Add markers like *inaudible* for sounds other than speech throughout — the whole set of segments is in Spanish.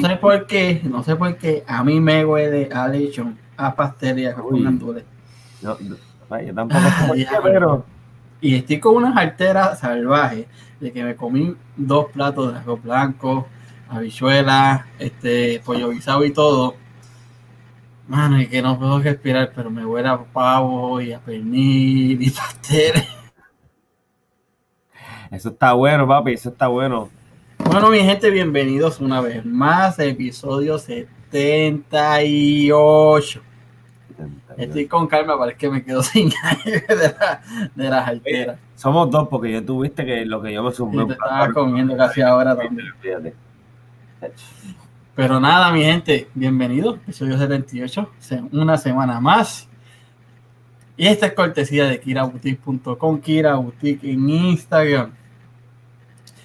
sé por qué, no sé por qué, a mí me huele a lechón, a pastelería con gandules. No, no, yo tampoco sé pero... Y estoy con unas alteras salvajes de que me comí dos platos de arroz blanco, habichuelas, este, pollo guisado y todo. Mano, y que no puedo respirar, pero me huele a pavo y a pernil y *laughs* pasteles. Eso está bueno, papi, eso está bueno. Bueno, mi gente, bienvenidos una vez más a episodio 78. Estoy con calma, para que me quedo *laughs* sin aire de, de las alteras. Somos dos, porque yo tuviste que lo que yo me sumé. te estaba comiendo casi ahora también. Pero nada, mi gente, bienvenidos. Episodio 78, una semana más. Y esta es cortesía de kiraboutique.com, Kira Boutique en Instagram.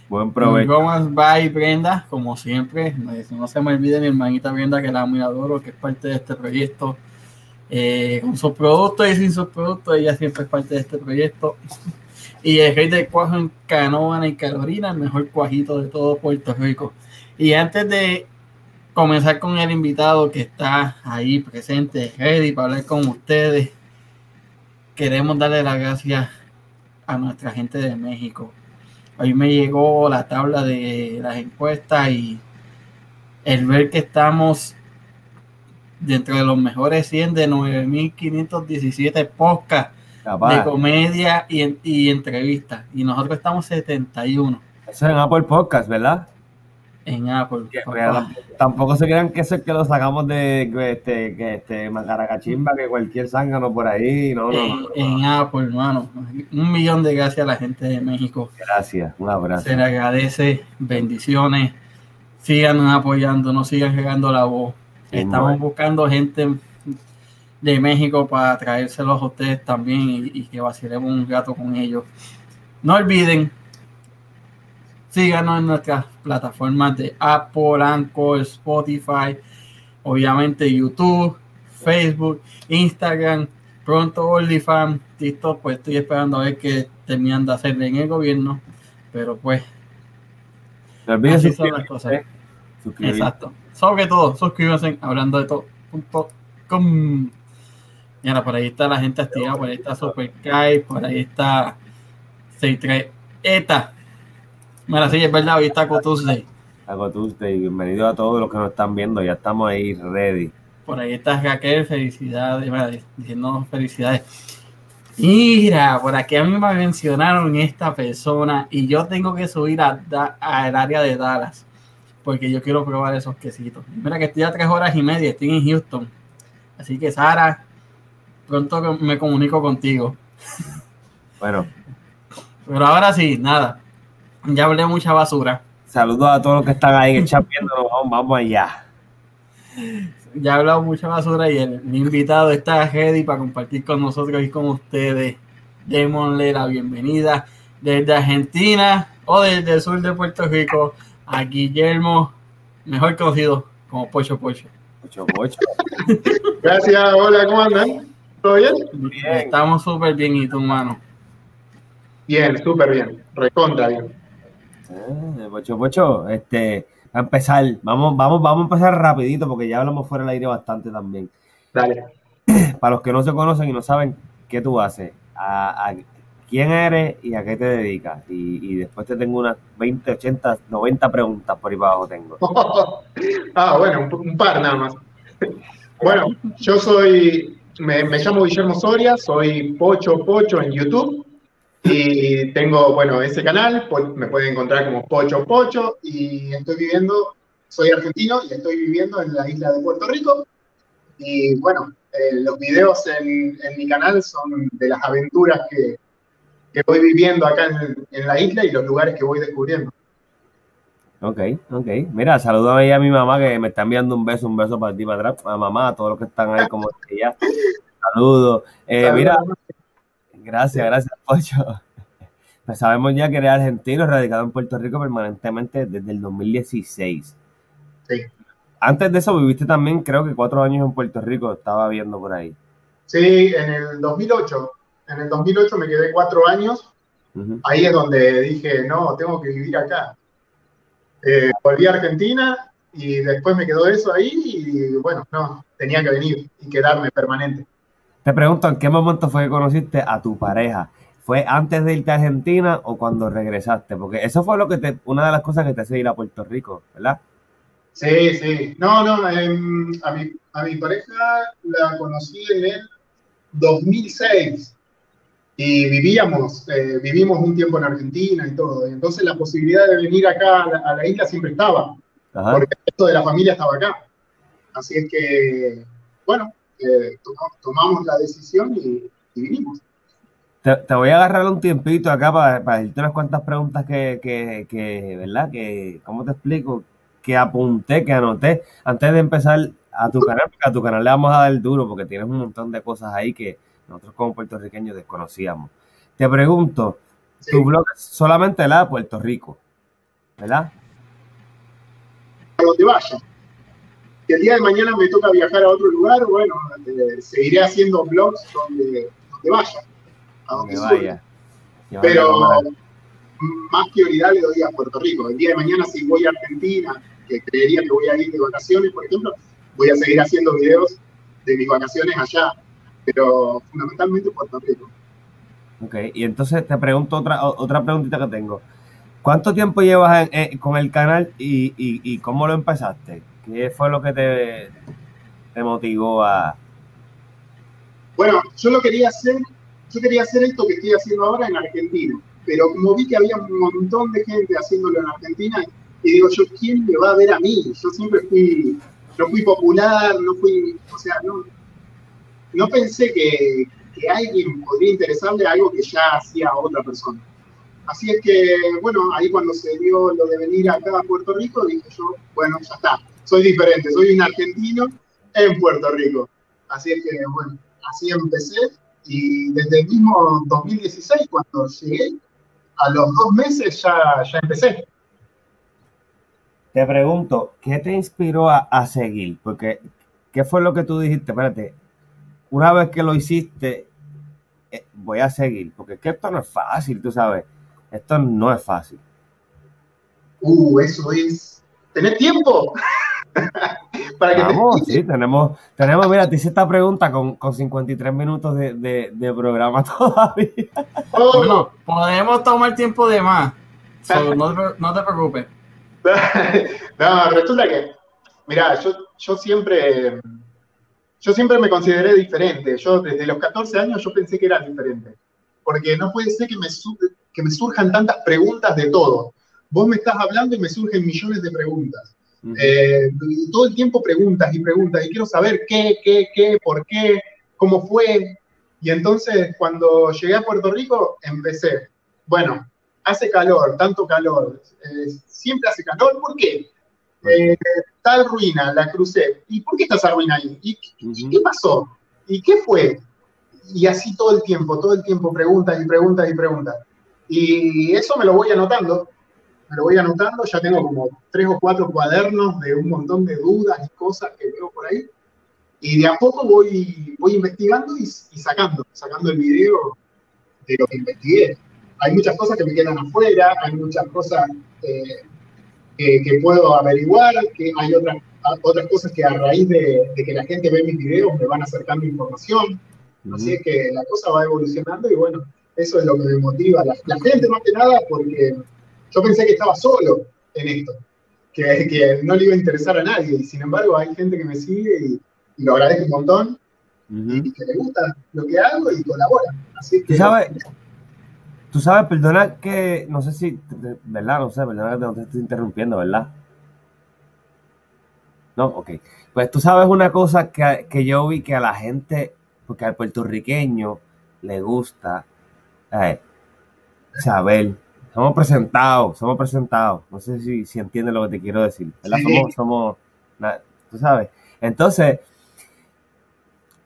Buen provecho. Gómez Bye Brenda, como siempre. No se me olvide mi hermanita Brenda, que la muy adoro, que es parte de este proyecto. Eh, con sus productos y sin sus productos, ella siempre es parte de este proyecto. *laughs* Y el rey del cuajo en Canóvana y Carolina, el mejor cuajito de todo Puerto Rico. Y antes de comenzar con el invitado que está ahí presente, ready para hablar con ustedes, queremos darle las gracias a nuestra gente de México Hoy me llegó la tabla de las encuestas y el ver que estamos dentro de los mejores 100 de 9.517 podcasts de comedia y, y entrevistas. Y nosotros estamos 71. Eso es en Apple Podcast, ¿verdad? En Apple. tampoco se crean que eso es que lo sacamos de este, que este Macaracachimba, que cualquier zángano por ahí. No, no, en, Apple, hermano. Un millón de gracias a la gente de México. Gracias, un abrazo. Se le agradece, bendiciones. Sigan apoyando, no sigan regando la voz. Estamos buscando gente de México para traérselos a ustedes también y, y que vacilemos un gato con ellos. No olviden Síganos en nuestras plataformas de Apple, Anchor, Spotify, obviamente YouTube, Facebook, Instagram, pronto OnlyFans, TikTok, pues estoy esperando a ver qué terminan de hacer en el gobierno, pero pues así son las cosas. ¿eh? Exacto. Sobre todo, suscríbanse hablando de todo.com. Y ahora por ahí está la gente activa, por ahí está Super por ahí está 63 Mira, sí, es verdad, hoy está Tuesday. Taco Tuesday, bienvenido a todos los que nos están viendo, ya estamos ahí ready. Por ahí está Raquel, felicidades, diciendo felicidades. Mira, por aquí a mí me mencionaron esta persona y yo tengo que subir al área de Dallas porque yo quiero probar esos quesitos. Mira que estoy a tres horas y media, estoy en Houston. Así que Sara, pronto me comunico contigo. Bueno. Pero ahora sí, nada. Ya hablé mucha basura. Saludos a todos los que están ahí en el chat *laughs* viéndonos. Vamos, allá. Ya he hablado mucha basura y el, invitado está ready para compartir con nosotros y con ustedes. Démosle la bienvenida desde Argentina o desde el sur de Puerto Rico a Guillermo, mejor conocido como Pocho Pocho. Pocho Pocho. *laughs* Gracias, hola, ¿cómo andan? ¿Todo bien? bien. Estamos súper bien, ¿y tu mano? Bien, súper bien, recontra bien. Eh, pocho, Pocho, este, a empezar, vamos, vamos, vamos a empezar rapidito porque ya hablamos fuera del aire bastante también. Dale. *clears throat* Para los que no se conocen y no saben qué tú haces, a, quién eres y a qué te dedicas. Y, después te tengo unas 20, 80, 90 preguntas por ahí para abajo tengo. *laughs* ah, bueno, un, par nada más. *laughs* bueno, yo soy, me, me llamo Guillermo Soria, soy Pocho Pocho en YouTube. Y tengo, bueno, ese canal, me pueden encontrar como Pocho Pocho y estoy viviendo, soy argentino y estoy viviendo en la isla de Puerto Rico. Y bueno, eh, los videos en, mi canal son de las aventuras que, que voy viviendo acá en, la isla y los lugares que voy descubriendo. Ok, ok. Mira, saludo a mi mamá que me está enviando un beso, un beso para ti, para atrás, a mamá, a todos los que están ahí como ella. Saludos. Eh, mira, Gracias, gracias, Pocho. *laughs* Pues sabemos ya que eres argentino, radicado en Puerto Rico permanentemente desde el 2016. Sí. Antes de eso viviste también, creo que cuatro años en Puerto Rico, estaba viendo por ahí. Sí, en el 2008. En el 2008 me quedé cuatro años. Ahí es donde dije, no, tengo que vivir acá. Eh, volví a Argentina y después me quedó eso ahí y bueno, no, tenía que venir y quedarme permanente. Te pregunto, ¿en qué momento fue que conociste a tu pareja? ¿Fue antes de irte a Argentina o cuando regresaste? Porque eso fue lo que te, una de las cosas que te hace ir a Puerto Rico, ¿verdad? Sí, sí. No, no, em, a, mi, a mi pareja la conocí en el 2006 y vivíamos, eh, vivimos un tiempo en Argentina y todo. entonces la posibilidad de venir acá a la, isla siempre estaba, porque el resto de la familia estaba acá. Así es que, bueno, eh, tomamos, la decisión y vinimos. Te, voy a agarrar un tiempito acá para, para decirte unas cuantas preguntas que, que, que, ¿verdad? Que, ¿cómo te explico? Que apunté, que anoté antes de empezar a tu canal, porque a tu canal le vamos a dar duro porque tienes un montón de cosas ahí que nosotros como puertorriqueños desconocíamos. Te pregunto, tu blog es solamente la de Puerto Rico, ¿verdad? A donde vaya. Si el día de mañana me toca viajar a otro lugar, bueno, eh, seguiré haciendo blogs donde, donde vaya a donde vaya. Pero más prioridad le doy a Puerto Rico. El día de mañana, si voy a Argentina, que creería que voy a ir de vacaciones, por ejemplo, voy a seguir haciendo videos de mis vacaciones allá, pero fundamentalmente Puerto Rico. Ok, y entonces te pregunto otra, otra preguntita que tengo. ¿Cuánto tiempo llevas con el canal y, y, cómo lo empezaste? ¿Qué fue lo que te, motivó a...? Bueno, yo lo quería hacer yo quería hacer esto que estoy haciendo ahora en Argentina, pero como vi que había un montón de gente haciéndolo en Argentina, y digo yo, ¿quién me va a ver a mí? Yo siempre fui, no fui popular, no fui, o sea, no, no pensé que, que alguien podría interesarle algo que ya hacía otra persona. Así es que, bueno, ahí cuando se dio lo de venir acá a Puerto Rico, dije yo, bueno, ya está, soy diferente, soy un argentino en Puerto Rico. Así es que, bueno, así empecé y desde el mismo 2016, cuando llegué, a los dos meses ya, ya empecé. Te pregunto, ¿qué te inspiró a, a, seguir? Porque, ¿qué fue lo que tú dijiste? Espérate, una vez que lo hiciste, eh, voy a seguir, porque es que esto no es fácil, tú sabes, esto no es fácil. Uh, eso es tener tiempo. *laughs* *laughs* Vamos, sí, tenemos, tenemos, mira, te hice esta pregunta con, con 53 minutos de, de, de programa *laughs* todavía. Oh. podemos tomar tiempo de más. no, no, te preocupes. *laughs* no, resulta que, mira, yo, yo siempre, yo siempre me consideré diferente. Yo desde los 14 años yo pensé que era diferente. Porque no puede ser que me, que me surjan tantas preguntas de todo. Vos me estás hablando y me surgen millones de preguntas. Eh, todo el tiempo preguntas y preguntas y quiero saber qué, qué, qué, por qué, cómo fue. Y entonces cuando llegué a Puerto Rico empecé, bueno, hace calor, tanto calor, eh, siempre hace calor, ¿por qué? Eh, tal ruina, la crucé. ¿Y por qué está esa ruina ahí? ¿Y, qué pasó? ¿Y qué fue? Y así todo el tiempo, todo el tiempo preguntas y preguntas y preguntas. Y eso me lo voy anotando lo voy anotando, ya tengo como tres o cuatro cuadernos de un montón de dudas y cosas que veo por ahí. Y de a poco voy, voy investigando y, sacando, sacando el video de lo que investigué. Hay muchas cosas que me quedan afuera, hay muchas cosas eh, que, puedo averiguar, que hay otras, otras cosas que a raíz de, que la gente ve mis videos me van acercando información. Así es que la cosa va evolucionando y bueno, eso es lo que me motiva. La, la gente más que nada porque yo pensé que estaba solo en esto, que, que, no le iba a interesar a nadie, y sin embargo hay gente que me sigue y, lo agradezco un montón, y que le gusta lo que hago y colabora. Así que, ¿Tú sabes, tú sabes, perdona que, no sé si, ¿verdad? No sé, perdona que no te estoy interrumpiendo, ¿verdad? No, ok. Pues tú sabes una cosa que, que yo vi que a la gente, porque al puertorriqueño le gusta eh, saber somos presentados, somos presentados. No sé si, si entiendes lo que te quiero decir. Somos, somos, tú sabes. Entonces,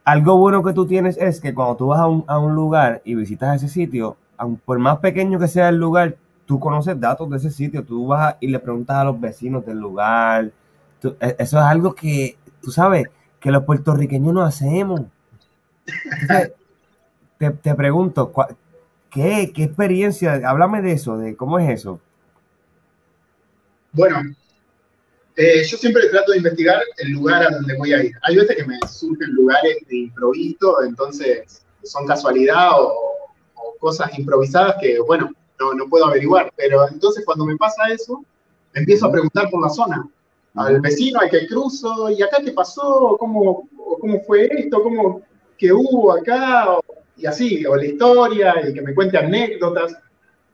algo bueno que tú tienes es que cuando tú vas a un, a un lugar y visitas ese sitio, por más pequeño que sea el lugar, tú conoces datos de ese sitio, tú vas y le preguntas a los vecinos del lugar. E, eso es algo que, tú sabes, que los puertorriqueños no hacemos. te, te pregunto, ¿Qué? ¿Qué experiencia? Háblame de eso, de cómo es eso. Bueno, Eh, yo siempre trato de investigar el lugar a donde voy a ir. Hay veces que me surgen lugares de improviso, entonces son casualidad o, cosas improvisadas que, bueno, no, no, puedo averiguar. Pero entonces cuando me pasa eso, empiezo a preguntar por la zona. Al vecino, al que cruzo, ¿y acá qué pasó? ¿Cómo, cómo fue esto? ¿Cómo, ¿Qué hubo acá? Y así, o la historia, y que me cuente anécdotas.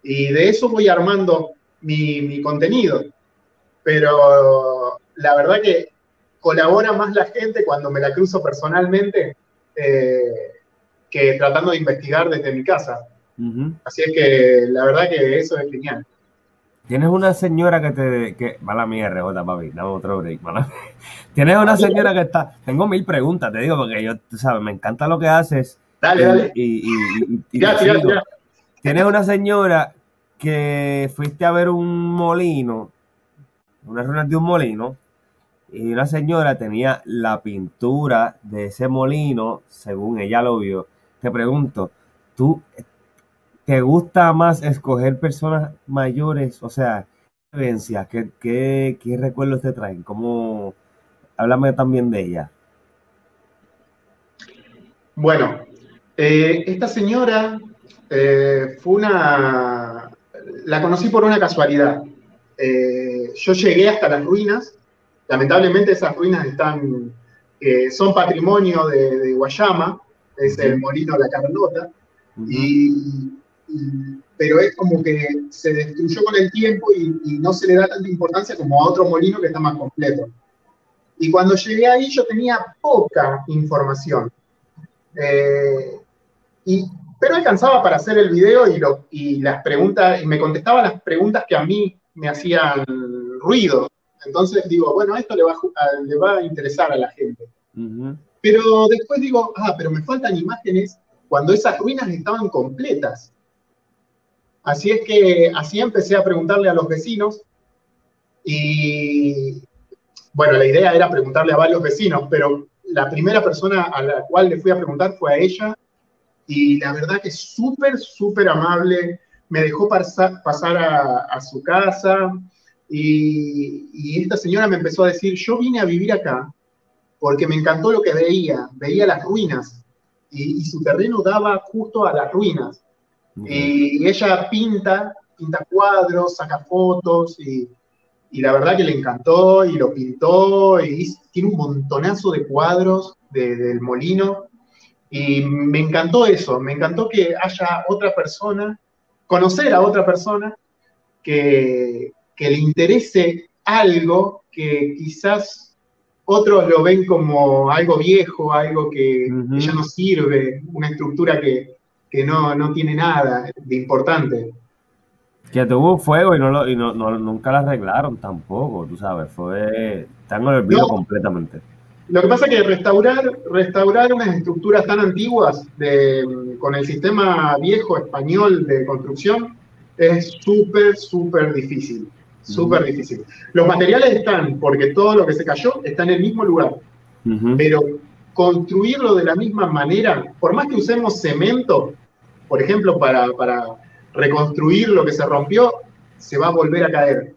Y de eso voy armando mi, mi contenido. Pero la verdad que colabora más la gente cuando me la cruzo personalmente eh, que tratando de investigar desde mi casa. Así es que la verdad que eso es genial. Tienes una señora que te. Que, mala mía, rebota, papi. Dame otro break, mala. Tienes una señora que está. Tengo mil preguntas, te digo, porque yo, tú sabes, me encanta lo que haces. Dale, dale. Y, y, ya, ya, ya. Tienes una señora que fuiste a ver un molino, una ruina de un molino, y una señora tenía la pintura de ese molino, según ella lo vio. Te pregunto, ¿tú te gusta más escoger personas mayores? O sea, ¿qué, qué, qué recuerdos te traen? ¿Cómo? Háblame también de ella. Bueno, eh, esta señora eh, fue una... La conocí por una casualidad. Eh, yo llegué hasta las ruinas. Lamentablemente esas ruinas están, son patrimonio de, Guayama, es el molino La Carlota. y, pero es como que se destruyó con el tiempo y, no se le da tanta importancia como a otro molino que está más completo. Y cuando llegué ahí yo tenía poca información. Eh, y, pero alcanzaba para hacer el video y, lo, y las preguntas, y me contestaba las preguntas que a mí me hacían ruido. Entonces digo, bueno, esto le va a, le va a interesar a la gente. Pero después digo, ah, pero me faltan imágenes cuando esas ruinas estaban completas. Así es que así empecé a preguntarle a los vecinos y bueno, la idea era preguntarle a varios vecinos, pero la primera persona a la cual le fui a preguntar fue a ella y la verdad que súper, súper amable, me dejó pasar, a, su casa y, esta señora me empezó a decir, yo vine a vivir acá porque me encantó lo que veía, veía las ruinas y, su terreno daba justo a las ruinas. Y ella pinta, pinta cuadros, saca fotos y, la verdad que le encantó y lo pintó y tiene un montonazo de cuadros del molino y me encantó eso, me encantó que haya otra persona conocer a otra persona que, le interese algo que quizás otros lo ven como algo viejo, algo que, ya no sirve, una estructura que, no, tiene nada de importante. Que tuvo fuego y, no, y no, nunca la arreglaron tampoco, tú sabes, fue... Están olvidado completamente. Lo que pasa es que restaurar, restaurar unas estructuras tan antiguas con el sistema viejo español de construcción es súper, súper difícil. Súper difícil. Los materiales están, porque todo lo que se cayó está en el mismo lugar. Pero construirlo de la misma manera, por más que usemos cemento, por ejemplo, para, para reconstruir lo que se rompió, se va a volver a caer.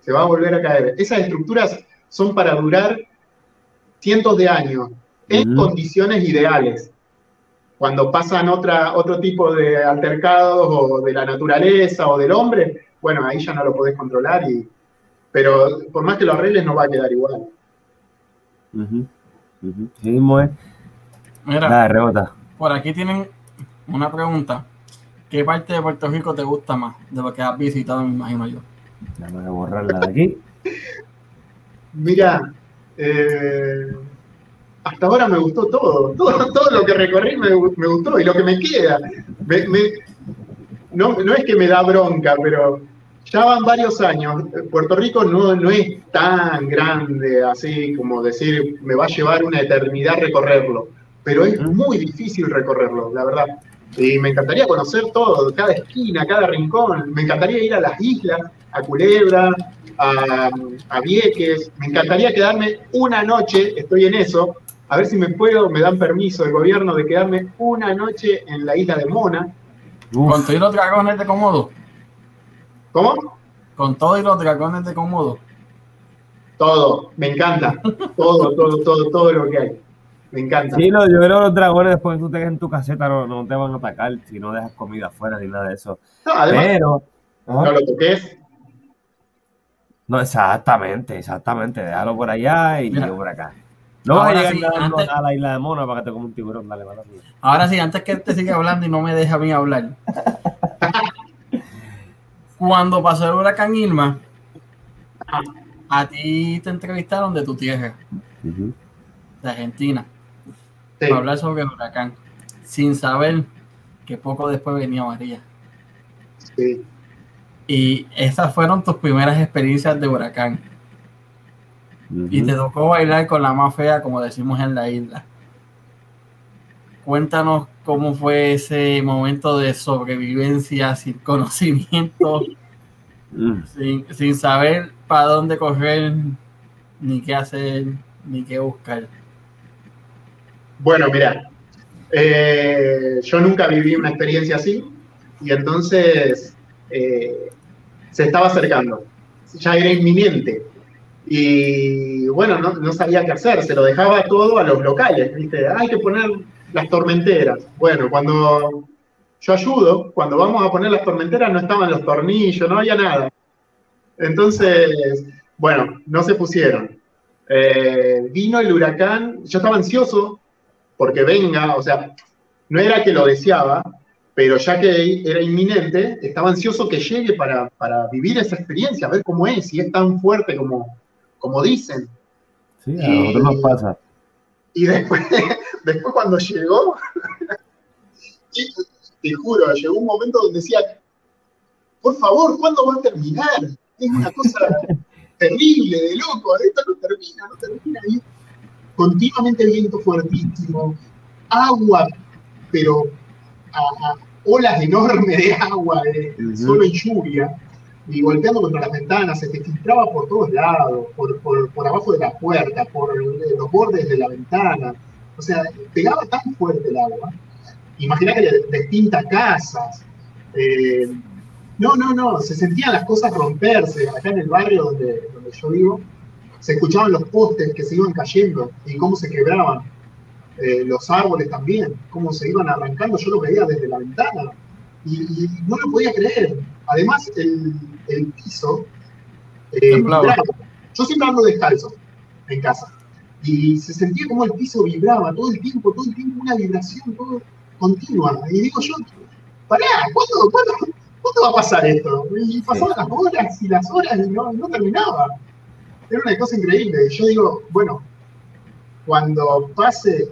Se va a volver a caer. Esas estructuras son para durar cientos de años en condiciones ideales. Cuando pasan otra, otro tipo de altercados o de la naturaleza o del hombre, bueno, ahí ya no lo podés controlar, y, pero por más que lo arregles no va a quedar igual. Mira, rebota. por aquí tienen una pregunta. ¿Qué parte de Puerto Rico te gusta más de lo que has visitado, me imagino yo? Déjame borrarla de aquí. *laughs* Mira, eh, hasta ahora me gustó todo. todo, *laughs* todo lo que recorrí me, gustó y lo que me queda. no, es que me da bronca, pero ya van varios años. Puerto Rico no, no es tan grande así como decir me va a llevar una eternidad recorrerlo, pero es muy difícil recorrerlo, la verdad. Y me encantaría conocer todo, cada esquina, cada rincón. Me encantaría ir a las islas, a Culebra, a, Vieques. Me encantaría quedarme una noche, estoy en eso, a ver si me puedo, me dan permiso el gobierno de quedarme una noche en la isla de Mona. ¿Con todos los dragones de Komodo? ¿Cómo? Con todos los dragones de Komodo. todo, me encanta. Todo, todo, todo, todo lo que hay. Me encanta. Sí, no, yo creo que los dragones después que tú tengas en tu caseta no, no te van a atacar si no dejas comida afuera ni nada de eso. No, además, Pero. no lo toques. No, exactamente, exactamente. Déjalo por allá y yo por acá. No vas a llegar sí, nadando antes- a la isla de Mona para que te coma un tiburón. Dale, mía. Ahora sí, antes que te siga hablando y no me deja a mí hablar. *laughs* Cuando pasó el huracán Irma, a ti te entrevistaron de tu tierra, de Argentina, Sí. para hablar sobre el huracán, sin saber que poco después venía María. sí. Y esas fueron tus primeras experiencias de huracán. Y te tocó bailar con la más fea, como decimos en la isla. Cuéntanos cómo fue ese momento de sobrevivencia sin *laughs* conocimiento, Mm. sin, sin saber para dónde correr, ni qué hacer, ni qué buscar. Bueno, mira, eh, yo nunca viví una experiencia así y entonces eh, se estaba acercando, ya era inminente y bueno, no, sabía qué hacer, se lo dejaba todo a los locales, ¿viste? Hay que poner las tormenteras. Bueno, cuando yo ayudo, cuando vamos a poner las tormenteras no estaban los tornillos, no había nada. Entonces, bueno, no se pusieron. Eh, vino el huracán, yo estaba ansioso porque venga, o sea, no era que lo deseaba, pero ya que era inminente, estaba ansioso que llegue para, para vivir esa experiencia, a ver cómo es, si es tan fuerte como, como dicen. Sí, a nosotros nos pasa. Y después, *laughs* después cuando llegó, *laughs* y te juro, llegó un momento donde decía, por favor, ¿cuándo va a terminar? Es una cosa *laughs* terrible, de loco, esto no termina, no termina. Y continuamente viento fuertísimo, agua, pero a, a olas enormes de agua, de solo en lluvia, y golpeando contra las ventanas, se te filtraba por todos lados, por, por, por abajo de la puerta, por los bordes de la ventana. O sea, pegaba tan fuerte el agua. Imagina que le despinta casas. eh, no, no, no, se sentían las cosas romperse. Acá en el barrio donde, donde yo vivo, se escuchaban los postes que se iban cayendo y cómo se quebraban. Eh, los árboles también, cómo se iban arrancando. Yo lo veía desde la ventana y, y no lo podía creer. Además, el, el piso eh. Yo siempre ando descalzo en casa y se sentía como el piso vibraba todo el tiempo, todo el tiempo una vibración todo continua. Y digo yo, pará, ¿cuándo, cuándo, cuándo va a pasar esto? Y pasaban las horas y las horas y no, no terminaba. Era una cosa increíble. Y yo digo, bueno, cuando pase,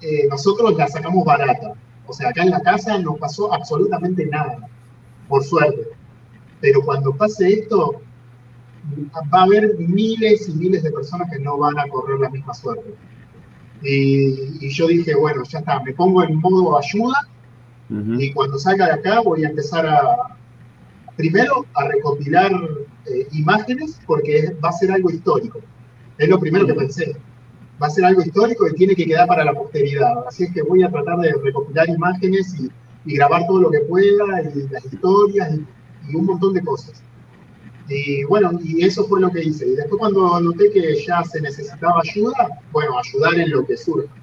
eh, nosotros la sacamos barata. O sea, acá en la casa no pasó absolutamente nada, por suerte. Pero cuando pase esto, va a haber miles y miles de personas que no van a correr la misma suerte. Y, y yo dije, bueno, ya está, me pongo en modo ayuda y cuando salga de acá voy a empezar a, primero, a recopilar eh, imágenes porque va a ser algo histórico. Es lo primero que pensé. Va a ser algo histórico y tiene que quedar para la posteridad. Así es que voy a tratar de recopilar imágenes y, y grabar todo lo que pueda, y las historias y, y un montón de cosas. Y bueno, y eso fue lo que hice. Y después cuando noté que ya se necesitaba ayuda, bueno, ayudar en lo que surja.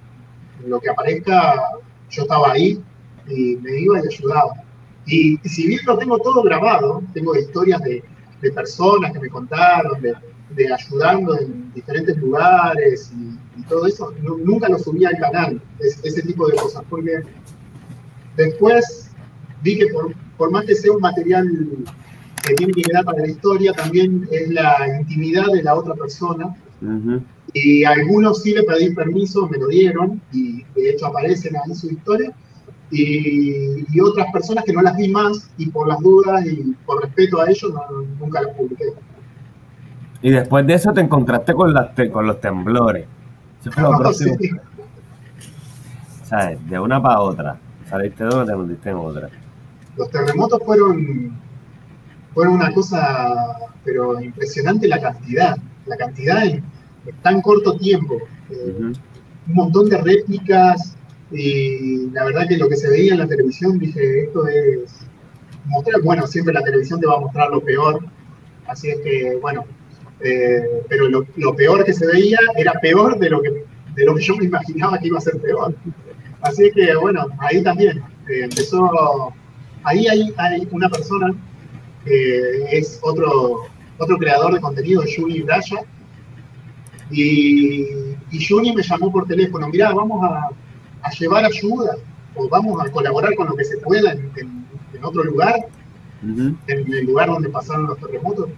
En lo que aparezca, yo estaba ahí y me iba y ayudaba. Y si bien lo tengo todo grabado, tengo historias de, de personas que me contaron, de, de ayudando en diferentes lugares y, y todo eso, nu- nunca lo subí al canal, es- ese tipo de cosas, porque después vi que por, por más que sea un material que tiene que quedar para la historia, también es la intimidad de la otra persona Ujú. y a algunos sí le pedí permiso, me lo dieron, y de hecho aparecen ahí su historia. Y, y otras personas que no las vi más, y por las dudas y por respeto a ellos, no- nunca las publiqué. Y después de eso te encontraste con, las te- con los temblores. Eso fue lo *laughs* próximo. Sí. ¿Sabes? De una para otra. Saliste de una, te metiste en otra. Los terremotos fueron, fueron una cosa, pero impresionante la cantidad, la cantidad en, en tan corto tiempo. Eh, un montón de réplicas y la verdad que lo que se veía en la televisión, dije, esto es mostrar, bueno, siempre la televisión te va a mostrar lo peor, así es que, bueno, Eh, pero lo, peor que se veía era peor de lo, que, de lo que yo me imaginaba que iba a ser peor. Así que bueno, ahí también eh, empezó, ahí hay, hay, una persona que es otro, otro creador de contenido, Juni Braya, y, y Juni me llamó por teléfono, mirá, vamos a, a, llevar ayuda, o vamos a colaborar con lo que se pueda en, en, en otro lugar, uh -huh. en el lugar donde pasaron los terremotos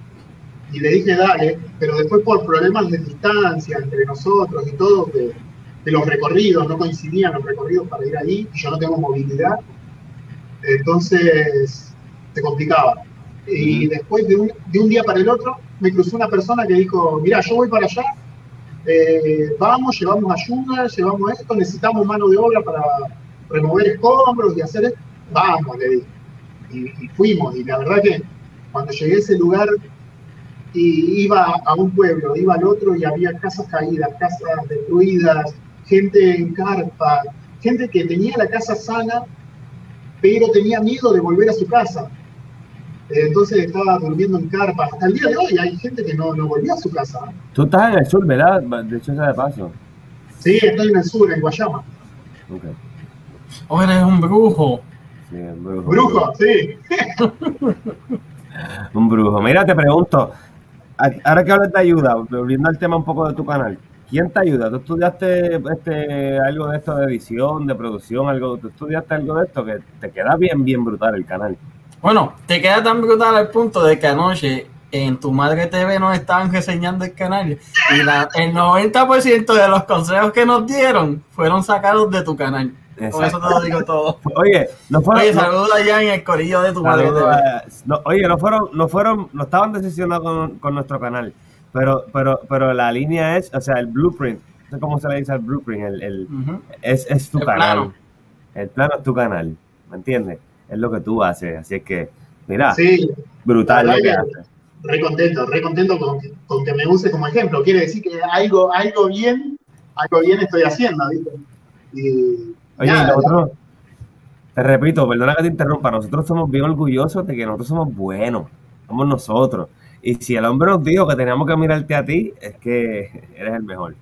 y le dije dale, pero después por problemas de distancia entre nosotros y todo, de, de, los recorridos, no coincidían los recorridos para ir ahí, y yo no tengo movilidad, entonces se complicaba. Y después de un, de un día para el otro, me cruzó una persona que dijo, mira, yo voy para allá, eh, vamos, llevamos ayuda, llevamos esto, necesitamos mano de obra para remover escombros y hacer esto. Vamos, le dije. Y, y fuimos, y la verdad que cuando llegué a ese lugar y iba a un pueblo, iba al otro y había casas caídas, casas destruidas, gente en carpa, gente que tenía la casa sana, pero tenía miedo de volver a su casa. Entonces estaba durmiendo en carpa. Hasta el día de hoy hay gente que no, no volvió a su casa. Tú estás en el sur, ¿verdad? De hecho, de paso. Sí, estoy en el sur, en Guayama. Ok. Oh, eres un brujo. Sí, un brujo. Brujo, sí. *laughs* un brujo. Mira, te pregunto, ahora que hablas de ayuda, volviendo al tema un poco de tu canal, ¿quién te ayuda? ¿Tú estudiaste este, algo de esto de edición, de producción, algo? ¿Tú estudiaste algo de esto que te queda bien, bien brutal el canal? Bueno, te queda tan brutal al punto de que anoche en Tu Madre TV nos estaban reseñando el canal y la, el 90% de los consejos que nos dieron fueron sacados de tu canal. Exacto. Con eso te lo digo todo. Oye, no fueron. Oye, saludos allá en el corillo de tu madre. No, oye, no fueron, no fueron, no estaban decepcionados con, con, nuestro canal. Pero, pero, pero la línea es, o sea, el blueprint, no sé cómo se le dice al blueprint, el, el uh -huh. es, es, tu el canal. Plano. El plano es tu canal, ¿me entiendes? Es lo que tú haces, así es que, mira, sí, brutal lo que haces. Re contento, re contento con, con, que me use como ejemplo. Quiere decir que algo, algo bien, algo bien estoy haciendo, ¿viste? Y, Oye, y nosotros, te repito, perdona que te interrumpa, nosotros somos bien orgullosos de que nosotros somos buenos, somos nosotros. Y si el hombre nos dijo que teníamos que mirarte a ti, es que eres el mejor.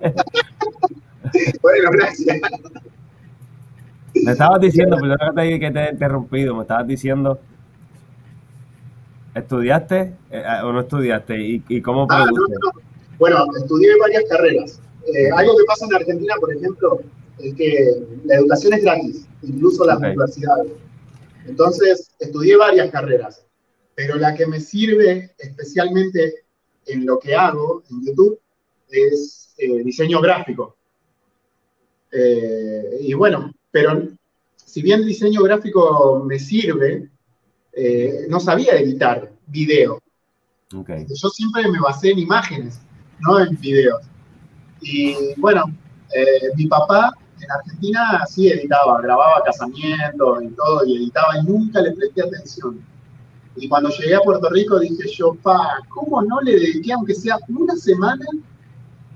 *laughs* bueno, gracias. Me estabas diciendo, perdona que te, que te he interrumpido, me estabas diciendo, ¿estudiaste eh, o no estudiaste? ¿Y, y cómo ah, no, no. Bueno, estudié varias carreras. Eh, algo que pasa en Argentina, por ejemplo, es que la educación es gratis, incluso las okay. universidades. Entonces, estudié varias carreras, pero la que me sirve especialmente en lo que hago en YouTube es eh, diseño gráfico. Eh, y bueno, pero si bien diseño gráfico me sirve, eh, no sabía editar video. Okay. Yo siempre me basé en imágenes, no en videos. Y bueno, eh, mi papá en Argentina sí editaba, grababa casamientos y todo, y editaba y nunca le presté atención. Y cuando llegué a Puerto Rico dije yo, pa, ¿cómo no le dediqué, aunque sea una semana,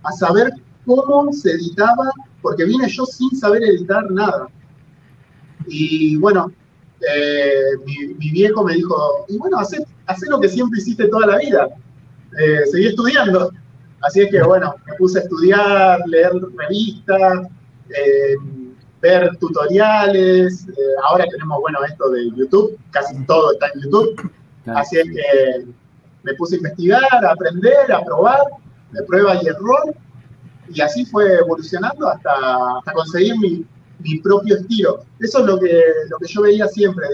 a saber cómo se editaba? Porque vine yo sin saber editar nada. Y bueno, eh, mi, mi, viejo me dijo, y bueno, haz lo que siempre hiciste toda la vida, eh, seguí estudiando. Así es que bueno, me puse a estudiar, leer revistas, eh, ver tutoriales. Eh, ahora tenemos, bueno, esto de YouTube, casi todo está en YouTube. Así es que me puse a investigar, a aprender, a probar, de prueba y error. Y así fue evolucionando hasta, conseguir mi, mi, propio estilo. Eso es lo que, lo que yo veía siempre.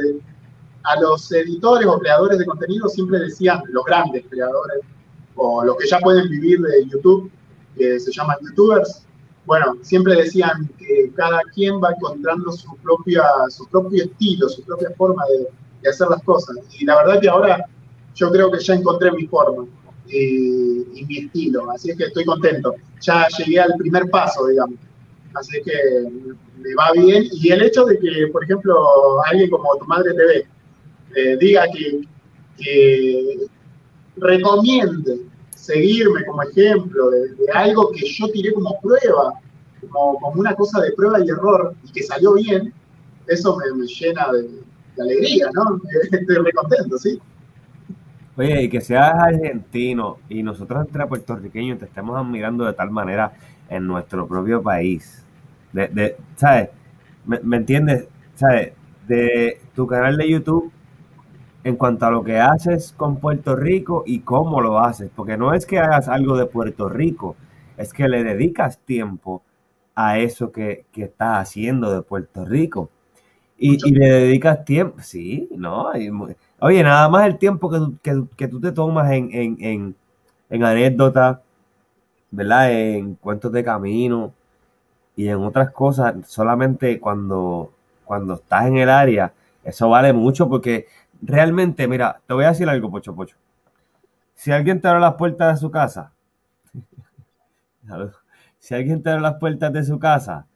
A los editores o creadores de contenido siempre decían, los grandes creadores, o los que ya pueden vivir de YouTube, que se llaman youtubers, bueno, siempre decían que cada quien va encontrando su, propia, su propio estilo, su propia forma de, de hacer las cosas. Y la verdad que ahora yo creo que ya encontré mi forma y, y, mi estilo, así es que estoy contento. Ya llegué al primer paso, digamos. Así que me va bien. Y el hecho de que, por ejemplo, alguien como Tu Madre TV eh, diga que, que recomiende seguirme como ejemplo de, algo que yo tiré como prueba, como, como, una cosa de prueba y error, y que salió bien, eso me, llena de, alegría, ¿no? *laughs* Estoy muy contento, ¿sí? Oye, y que seas argentino y nosotros entre puertorriqueños te estemos admirando de tal manera en nuestro propio país. De, de ¿Sabes? ¿Me, ¿Me, entiendes? ¿Sabes? De tu canal de YouTube en cuanto a lo que haces con Puerto Rico y cómo lo haces. Porque no es que hagas algo de Puerto Rico, es que le dedicas tiempo a eso que, que estás haciendo de Puerto Rico. Y, y, le dedicas tiempo, sí, ¿no? Oye, nada más el tiempo que, que, que tú te tomas en, en, en, anécdotas, ¿verdad? En cuentos de camino y en otras cosas, solamente cuando, cuando estás en el área, eso vale mucho porque realmente, mira, te voy a decir algo, Pocho Pocho. Si alguien te abre las puertas de su casa, *laughs* si alguien te abre las puertas de su casa,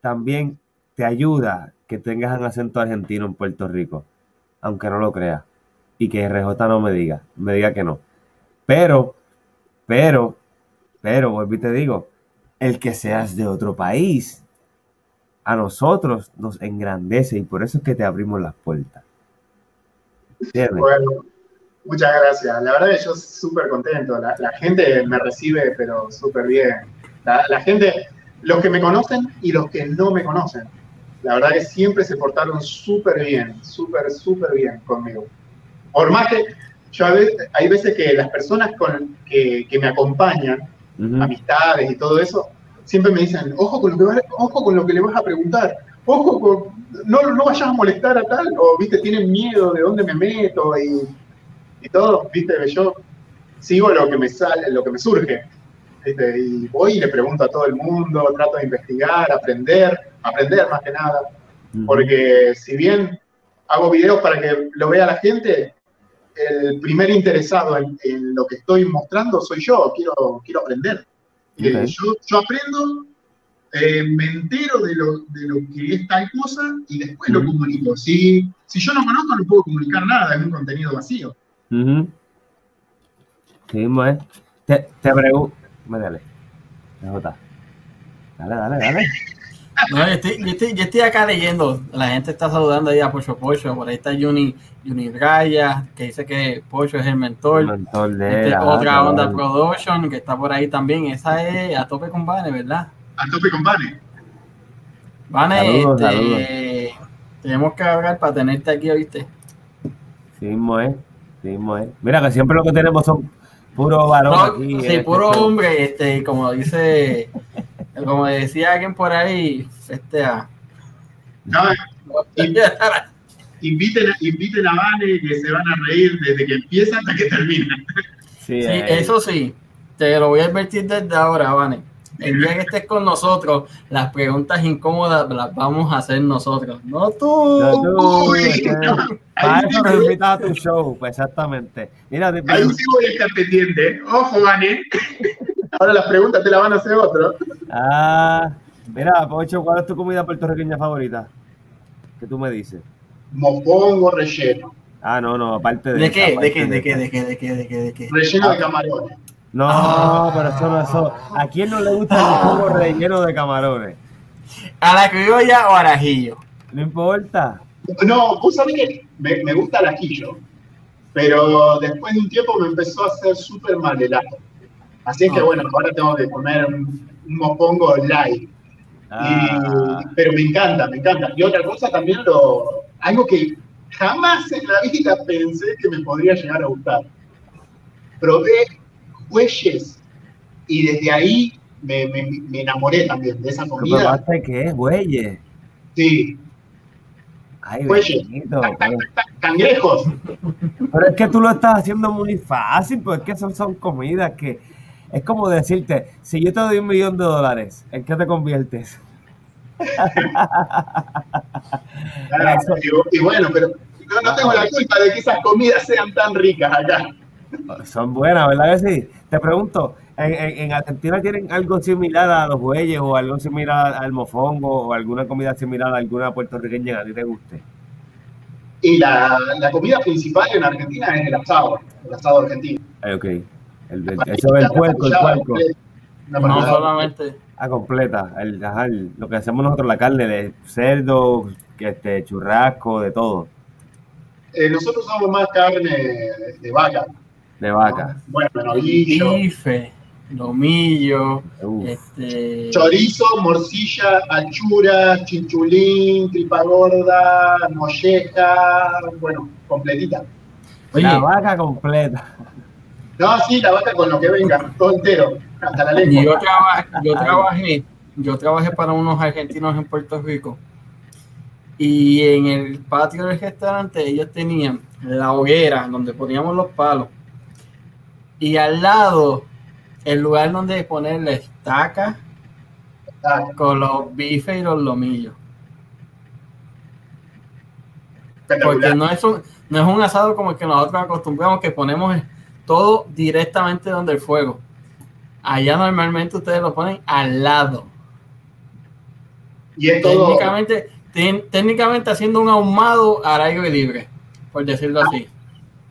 también te ayuda que tengas un acento argentino en Puerto Rico, aunque no lo creas. Y que RJ no me diga, me diga que no. Pero, pero, pero, vuelvo y te digo, el que seas de otro país, a nosotros nos engrandece y por eso es que te abrimos las puertas. Bueno, muchas gracias. La verdad que yo súper contento. La, la, gente me recibe, pero súper bien. La, la gente, los que me conocen y los que no me conocen la verdad que siempre se portaron súper bien, súper, súper bien conmigo. Por más que yo a veces, hay veces que las personas con, que, que me acompañan, uh -huh. amistades y todo eso, siempre me dicen, ojo con lo que, va, ojo con lo que le vas a preguntar, ojo con, no, no vayas a molestar a tal, o viste, tienen miedo de dónde me meto y, y todo, viste, yo sigo lo que me sale, lo que me surge. ¿viste? Y voy y le pregunto a todo el mundo, trato de investigar, aprender, aprender más que nada. Porque si bien hago videos para que lo vea la gente, el primer interesado en, en lo que estoy mostrando soy yo, quiero, quiero aprender. Okay. Eh, yo, yo, aprendo, eh, me entero de lo, de lo, que es tal cosa y después uh -huh. lo comunico. Si, si yo no conozco, no puedo comunicar nada, es un contenido vacío. Uh -huh. Sí, pues. Te, te pregunto. Dale. Dale, dale, dale. No, yo estoy, yo, estoy, yo estoy, acá leyendo. La gente está saludando ahí a Pocho Pocho. Por ahí está Juni, Juni Raya, que dice que Pocho es el mentor. El mentor de este, la, otra la, onda Production, que está por ahí también. Esa es a tope con Bane, ¿verdad? A tope con Bane. Bane, saludos, este, saludos. tenemos que hablar para tenerte aquí, ¿viste? Sí, moe. Sí, moe. Mira que siempre lo que tenemos son puro varón. No, aquí, sí, puro show. hombre, este, como dice como decía alguien por ahí, este a. No, *laughs* inviten, inviten a Vane que se van a reír desde que empieza hasta que termina. Sí, sí eh. eso sí, te lo voy a advertir desde ahora, Vane. El día que estés con nosotros, las preguntas incómodas las vamos a hacer nosotros, no tú. No, tú Uy, *laughs* no. Para eso nos invitas a tu show, pues exactamente. Mira, te... Ahí sí voy a estar pendiente. Ojo, Vane. Ahora las preguntas te las van a hacer otros. Ah, mira, Pocho, ¿cuál es tu comida puertorriqueña favorita? ¿Qué tú me dices? Mofongo relleno. Ah, no, no, aparte de. ¿De qué? ¿De qué? ¿De qué? ¿De qué? ¿De qué? ¿De qué? ¿De qué? Relleno de camarones. No, ah. pero eso no eso. ¿A quién no le gusta el mofongo relleno de camarones? ¿A la criolla o al ajillo? No importa. No, vos sabés que me, me gusta el ajillo, pero después de un tiempo me empezó a hacer súper mal el ajo. Así es que bueno, ahora tengo que comer un, un mofongo light. Ah. Y, pero me encanta, me encanta. Y otra cosa también, lo, algo que jamás en la vida pensé que me podría llegar a gustar. Probé bueyes y desde ahí me, me, me enamoré también de esa comida. ¿Probaste qué es? ¿Bueyes? Sí. Ay, bueyes. Cangrejos. Pero es que tú lo estás haciendo muy fácil, porque son, son comidas que es como decirte, si yo te doy un millón de dólares, ¿en qué te conviertes? Claro, y, y, bueno, pero no, no, tengo la culpa de que esas comidas sean tan ricas acá. Son buenas, ¿verdad que sí? Te pregunto, ¿en, en, en Argentina tienen algo similar a los bueyes o algo similar al mofongo o alguna comida similar a alguna puertorriqueña que a ti te guste? Y la, la comida principal en Argentina es el asado, el asado argentino. Ay, ok. El, el, eso es el puerco, el puerco. No, solamente. Ah, completa. El, ajá, el, lo que hacemos nosotros, la carne de cerdo, este, churrasco, de todo. eh, nosotros usamos más carne de vaca. De vaca. Bueno, novillo. Bife, lomillo, Uf. este, Chorizo, morcilla, achura, chinchulín, tripa gorda, molleja, bueno, completita. Oye, La vaca completa. No, sí, la vaca con lo que venga, todo entero, hasta la y lengua. yo, traba- yo trabajé, yo trabajé para unos argentinos en Puerto Rico y en el patio del restaurante ellos tenían la hoguera donde poníamos los palos y al lado el lugar donde poner la estaca Ah, con los bifes y los lomillos. Porque no es un, no es un asado como el que nosotros acostumbramos, que ponemos todo directamente donde el fuego. Allá normalmente ustedes lo ponen al lado. Y es todo, Técnicamente, ten- técnicamente haciendo un ahumado al aire libre, por decirlo así.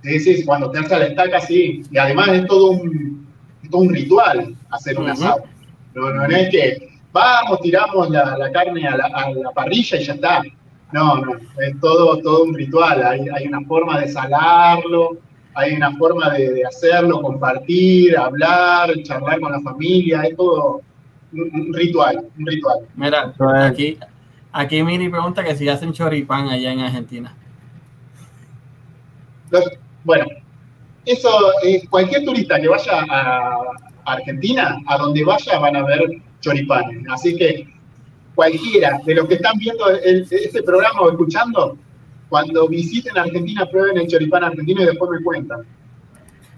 sí, sí, cuando te estaca, sí. Y además es todo un, es todo un ritual hacer un Ujú. asado. No, no, no es que vamos, tiramos la, la carne a la, a la parrilla y ya está. No, no, es todo, todo un ritual. Hay, hay una forma de salarlo, hay una forma de, de hacerlo, compartir, hablar, charlar con la familia, es todo un, un ritual, un ritual. Mira, es- aquí, aquí Miri pregunta que si hacen choripán allá en Argentina. Los- bueno, eso, eh, cualquier turista que vaya a Argentina, a donde vaya van a ver choripanes. Así que cualquiera de los que están viendo el- este programa o escuchando, cuando visiten Argentina, prueben el choripán argentino y después me cuentan.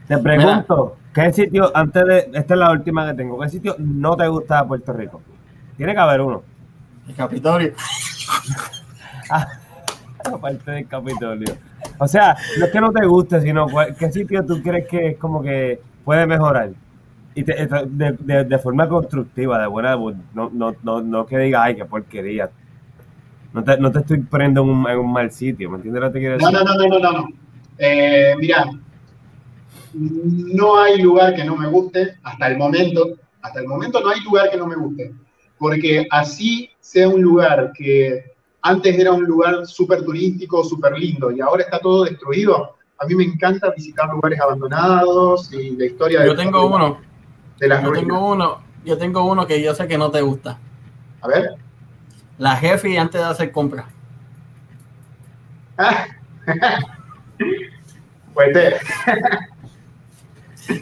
Te pregunto, ¿qué sitio, antes de, esta es la última que tengo, ¿qué sitio no te gusta de Puerto Rico? Tiene que haber uno. El Capitolio. *laughs* Aparte del Capitolio. O sea, no es que no te guste, sino cuál- qué sitio tú crees que es como que puede mejorar. Y te- de, de- de forma constructiva, de buena, no, no, no, no que diga, ay, qué porquería. No te, no te estoy poniendo en un, en un mal sitio, ¿me entiendes lo que te quiero No, decir? no, no, no, no, no. Eh, mira, no hay lugar que no me guste hasta el momento. Hasta el momento no hay lugar que no me guste. Porque así sea un lugar que antes era un lugar súper turístico, súper lindo y ahora está todo destruido. A mí me encanta visitar lugares abandonados y la historia de, Yo tengo uno, de las yo ruinas. tengo uno, yo tengo uno que yo sé que no te gusta. A ver. La jefe antes de hacer compras. *laughs* Pues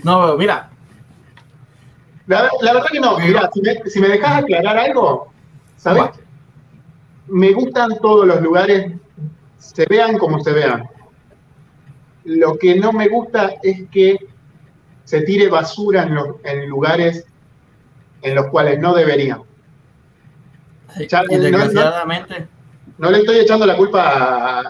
No, pero mira, La, la verdad que no. Mira, si me, si me dejas aclarar algo, ¿sabes? Me gustan todos los lugares, se vean como se vean. Lo que no me gusta es que se tire basura en, los- en lugares en los cuales no debería. Ya, y no- desgraciadamente, No le estoy echando la culpa a-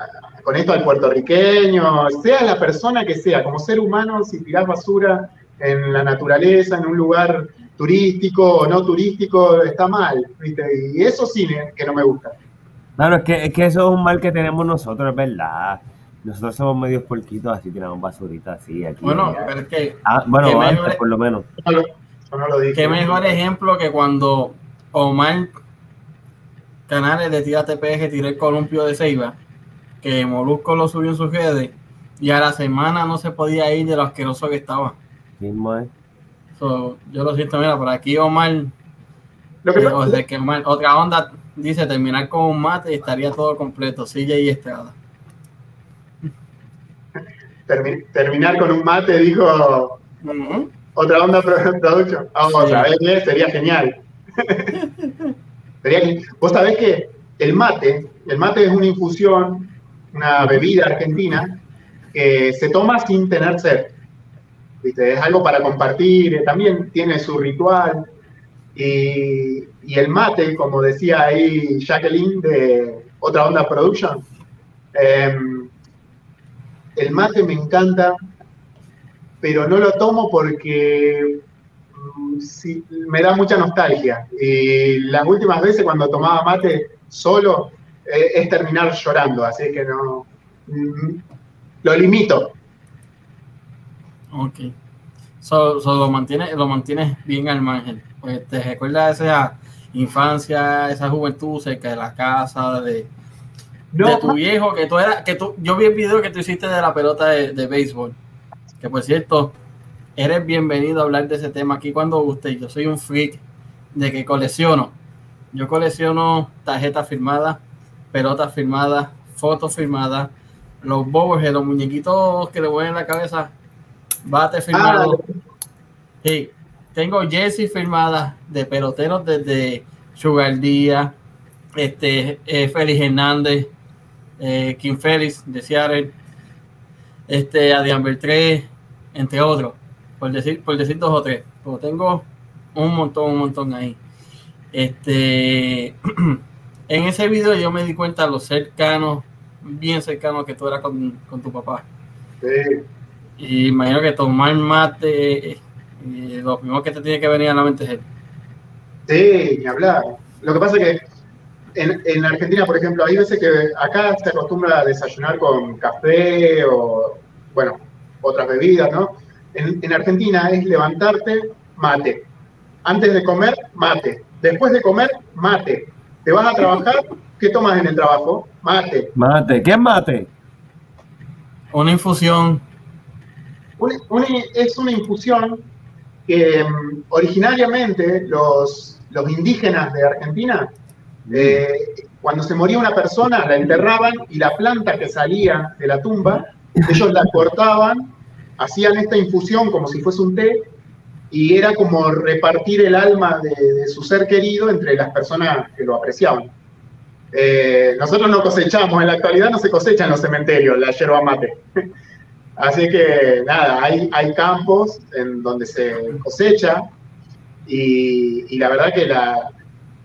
con esto al puertorriqueño, sea la persona que sea, como ser humano, si tirás basura en la naturaleza, en un lugar turístico o no turístico, está mal, ¿viste? Y eso sí que no me gusta. Claro, es que, es que eso es un mal que tenemos nosotros, es verdad. Nosotros somos medios porquitos, así tiramos basurita así aquí. bueno, pero es que Ah, bueno, que antes, mejor- por lo menos. Yo no lo, yo no lo dije. qué mejor ejemplo que cuando Omar Canales de Tira TPG tiró el columpio de Ceiba, que Molusco lo subió en sus redes y a la semana no se podía ir de lo asqueroso que estaba. So, yo lo siento, mira, por aquí Omar, Lo que eh, o sea, que Omar- otra onda dice terminar con un mate y estaría todo completo, silla y estrada. termi- terminar con un mate, dijo otra onda *laughs* pro- production. Vamos Sí. a ver, ¿eh? sería genial. *laughs* Gen- Vos sabés que el mate, el mate es una infusión, una bebida argentina que se toma sin tener sed. Es algo para compartir, eh, también tiene su ritual. Y, el mate, como decía ahí Jacqueline de Otra Onda Production, em, el mate me encanta, pero no lo tomo porque sí, me da mucha nostalgia. Y las últimas veces cuando tomaba mate solo eh, es terminar llorando, así que no. mm, lo limito. Ok. So, so lo mantienes lo mantienes bien al margen. Pues te recuerda esa infancia, esa juventud cerca de la casa, de, de tu viejo, que tú eras, que tú, yo vi el video que tú hiciste de la pelota de, de béisbol, que por cierto, eres bienvenido a hablar de ese tema aquí cuando guste. Yo soy un freak de que colecciono. Yo colecciono tarjetas firmadas, pelotas firmadas, fotos firmadas, los bobos, los muñequitos que le voy en la cabeza, bate firmado. Sí, tengo Jesse firmada de peloteros desde Sugar Díaz, este, eh, Félix Hernández, eh, Kim Félix de Seattle, este, Adrián Beltré, entre otros, por decir, por decir dos o tres. Pero tengo un montón, un montón ahí. Este, *clears throat* en ese video yo me di cuenta de lo cercano, bien cercano que tú eras con, con tu papá. Sí. Y imagino que tomar mate, eh, lo primero que te tiene que venir a la mente es él. Sí, ni hablar. Lo que pasa es que en, en, Argentina, por ejemplo, hay veces que acá se acostumbra a desayunar con café o, bueno, otras bebidas, ¿no? En, en, Argentina es levantarte, mate. Antes de comer, mate. Después de comer, mate. Te vas a trabajar, ¿qué tomas en el trabajo? Mate. Mate. ¿Qué es mate? Una infusión. es una infusión que um, originariamente los, los indígenas de Argentina eh, cuando se moría una persona, la enterraban y la planta que salía de la tumba, *laughs* ellos la cortaban, hacían esta infusión como si fuese un té, y era como repartir el alma de, su ser querido entre las personas que lo apreciaban. Eh, nosotros no cosechamos, en la actualidad no se cosecha en los cementerios la yerba mate. *laughs* Así que nada, hay, hay campos en donde se cosecha y, y la verdad que la,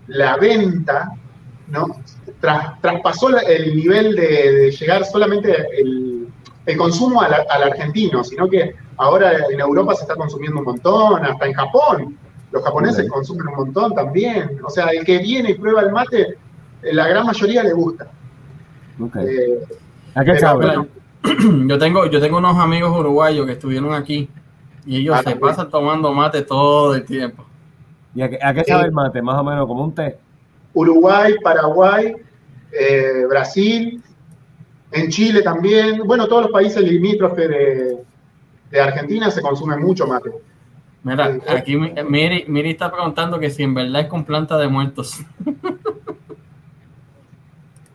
la venta, ¿no? traspasó el nivel de, llegar solamente el, consumo al, argentino, sino que ahora en Europa se está consumiendo un montón, hasta en Japón. Los japoneses consumen un montón también. O sea, el que viene y prueba el mate, eh, la gran mayoría le gusta. Eh, yo tengo, yo tengo unos amigos uruguayos que estuvieron aquí y ellos ah, se pasan tomando mate todo el tiempo. ¿Y a qué, sabe el mate? Más o menos como un té. Uruguay, Paraguay, eh, Brasil, en Chile también. Bueno, todos los países limítrofes de, de Argentina se consume mucho mate. Mira, eh, aquí Miri, Miri, está preguntando que si en verdad es con planta de muertos. *laughs*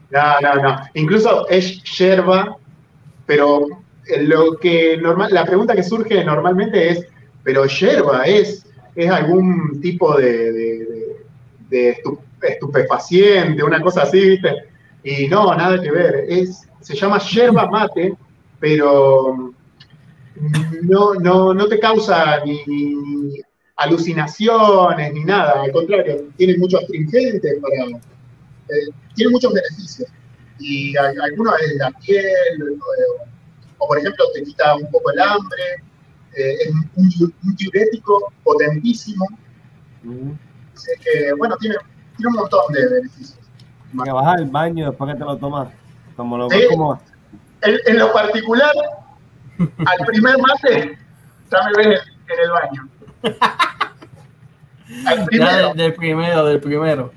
No, no, no. Incluso es yerba, pero lo que normal, la pregunta que surge normalmente es, pero yerba es es algún tipo de, estupefaciente, una cosa así, ¿viste? Y no, nada que ver. Es, se llama yerba mate, pero no, no, no te causa ni, alucinaciones ni nada. Al contrario, tiene muchos astringentes para. Eh, tiene muchos beneficios. Y algunos es la piel, o por ejemplo, te quita un poco el hambre eh, es un, diurético potentísimo. Así que, bueno, tiene, tiene, un montón de beneficios. Que vas al baño después que te lo tomas, como lo como... En, lo particular, al primer mate, ya me ves en el baño. *laughs* al primero. del, primero, del primero.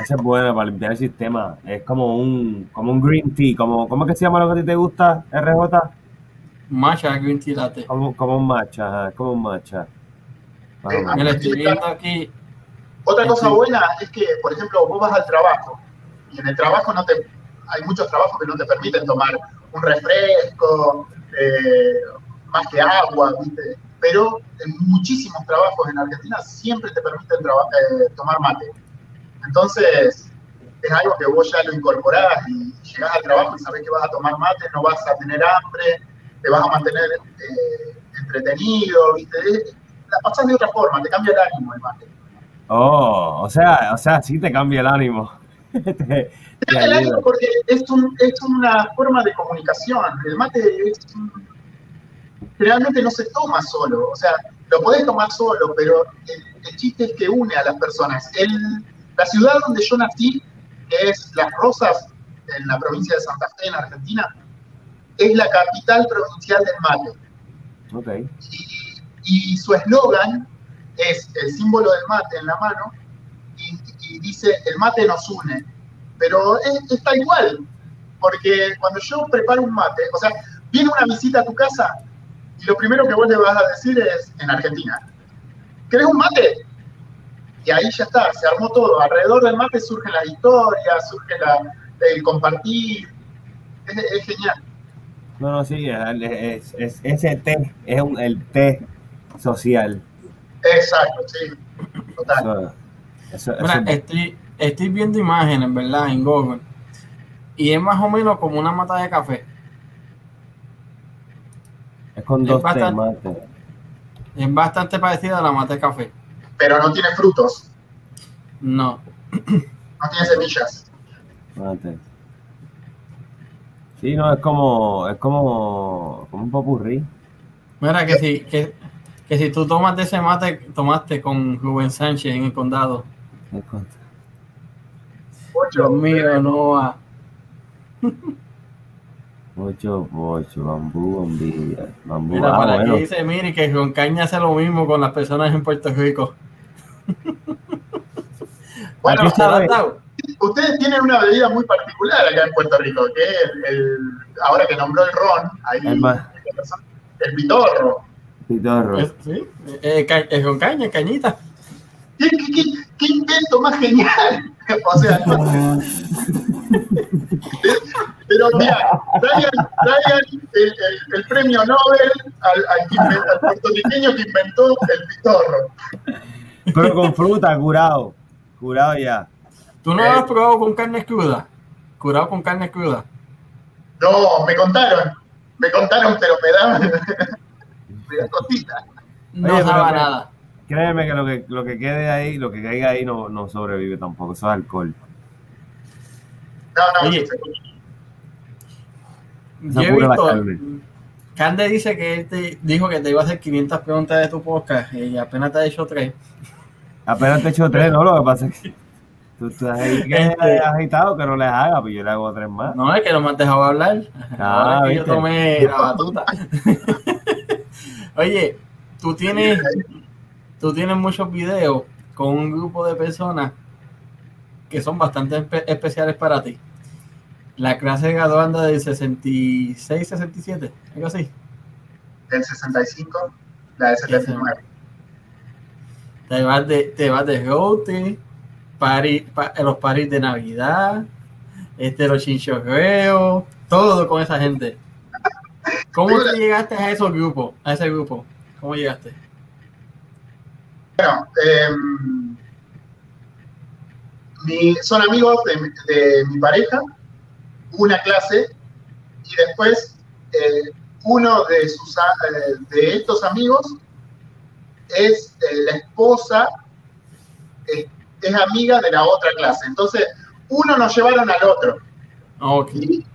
Esa es buena para limpiar el sistema. Es como un, como un green tea. Como, ¿Cómo es que se llama lo que a ti te gusta, RJ? Matcha green tea latte. Como, como un matcha, como un matcha. Me lo estoy viendo aquí. Otra cosa buena es que, por ejemplo, vos vas al trabajo y en el trabajo no te, hay muchos trabajos que no te permiten tomar un refresco, eh, más que agua, ¿viste? pero en muchísimos trabajos en Argentina siempre te permiten eh, tomar mate. Entonces, es algo que vos ya lo incorporás y llegás al trabajo y sabés que vas a tomar mate, no vas a tener hambre, te vas a mantener eh, entretenido, ¿viste? La pasas de otra forma, te cambia el ánimo el mate. Oh, o sea, o sea, sí te cambia el ánimo. Te, el ánimo porque es, un, es, una forma de comunicación. El mate es realmente no se toma solo. O sea, lo podés tomar solo, pero el, chiste es que une a las personas. El, la ciudad donde yo nací, que es Las Rosas, en la provincia de Santa Fe, en Argentina, es la capital provincial del mate. Okay. Y, su eslogan es el símbolo del mate en la mano y, dice, el mate nos une. pero es- está igual. Porque cuando yo preparo un mate, o sea, viene una visita a tu casa y lo primero que vos le vas a decir es, en Argentina, ¿querés un mate? Y ahí ya está, se armó todo. Alrededor del mate surgen las historias, surge la, el compartir. Es, es genial. No, no, sí, es, es- ese té, es un, el té social. Exacto, sí. Total. Eso, eso Mira, es- estoy, estoy viendo imágenes, ¿verdad? En Google. Y es más o menos como una mata de café. es con es dos té bastante-. Es bastante parecida a la mata de café. Pero no tiene frutos, No. *clears throat* no tiene semillas. mate. Sí, no, es como, es como, como un popurrí. Mira que si, que, que si tú tomas de ese mate, tomaste con Rubén Sánchez en el condado. Con- Ocho, Dios mío, no va. *laughs* Ocho, ocho, bambú, bombilla, bambú. Mira, ah, para bueno. aquí dice, mire, que Roncaña hace lo mismo con las personas en Puerto Rico. *laughs* Bueno, ustedes tienen una bebida muy particular acá en Puerto Rico, que es el, el- ahora que nombró el ron, ahí El el pitorro. Pitorro. Es- Sí, eh, ca- es Roncaña, cañita. ¿Qué, qué, qué, qué invento más genial? *laughs* o sea, pero mira, traigan, traigan el, el- el premio Nobel al, al, al puertorriqueño que inventó el pitorro. Pero con fruta, curado. Curado ya. ¿Tú no lo has probado con carne cruda? Curado con carne cruda. No, me contaron, me contaron, pero me da, *laughs* me da cosita. No Oye, pero sabe a que- nada. Créeme que lo que, lo que quede ahí, lo que caiga ahí no, no sobrevive tampoco. Eso es alcohol. No, no, Oye. Yo he visto. Cande dice que él te dijo que te iba a hacer 500 preguntas de tu podcast y apenas te ha hecho tres. Apenas te echo tres, ¿no? Lo que pasa es que tú estás ahí que Este- agitado que no les haga, pues yo le hago tres más. No, es que no me has dejado hablar. Ah, Ahora que yo tomé la batuta. *laughs* Oye, tú tienes, tú tienes muchos videos con un grupo de personas que son bastante espe- especiales para ti. La clase graduanda del 66, 67, algo así. del 65, la del 79. Te vas de, te vas de rote, party, pa- los paris de Navidad, este, los chinchorreos, todo con esa gente. ¿Cómo te llegaste a esos grupos, a ese grupo? ¿Cómo llegaste? Bueno, em, mi- son amigos de, mi- de mi pareja, una clase, y después eh, uno de, sus, eh, de estos amigos es eh, la esposa, es amiga de la otra clase. Entonces, uno nos llevaron al otro.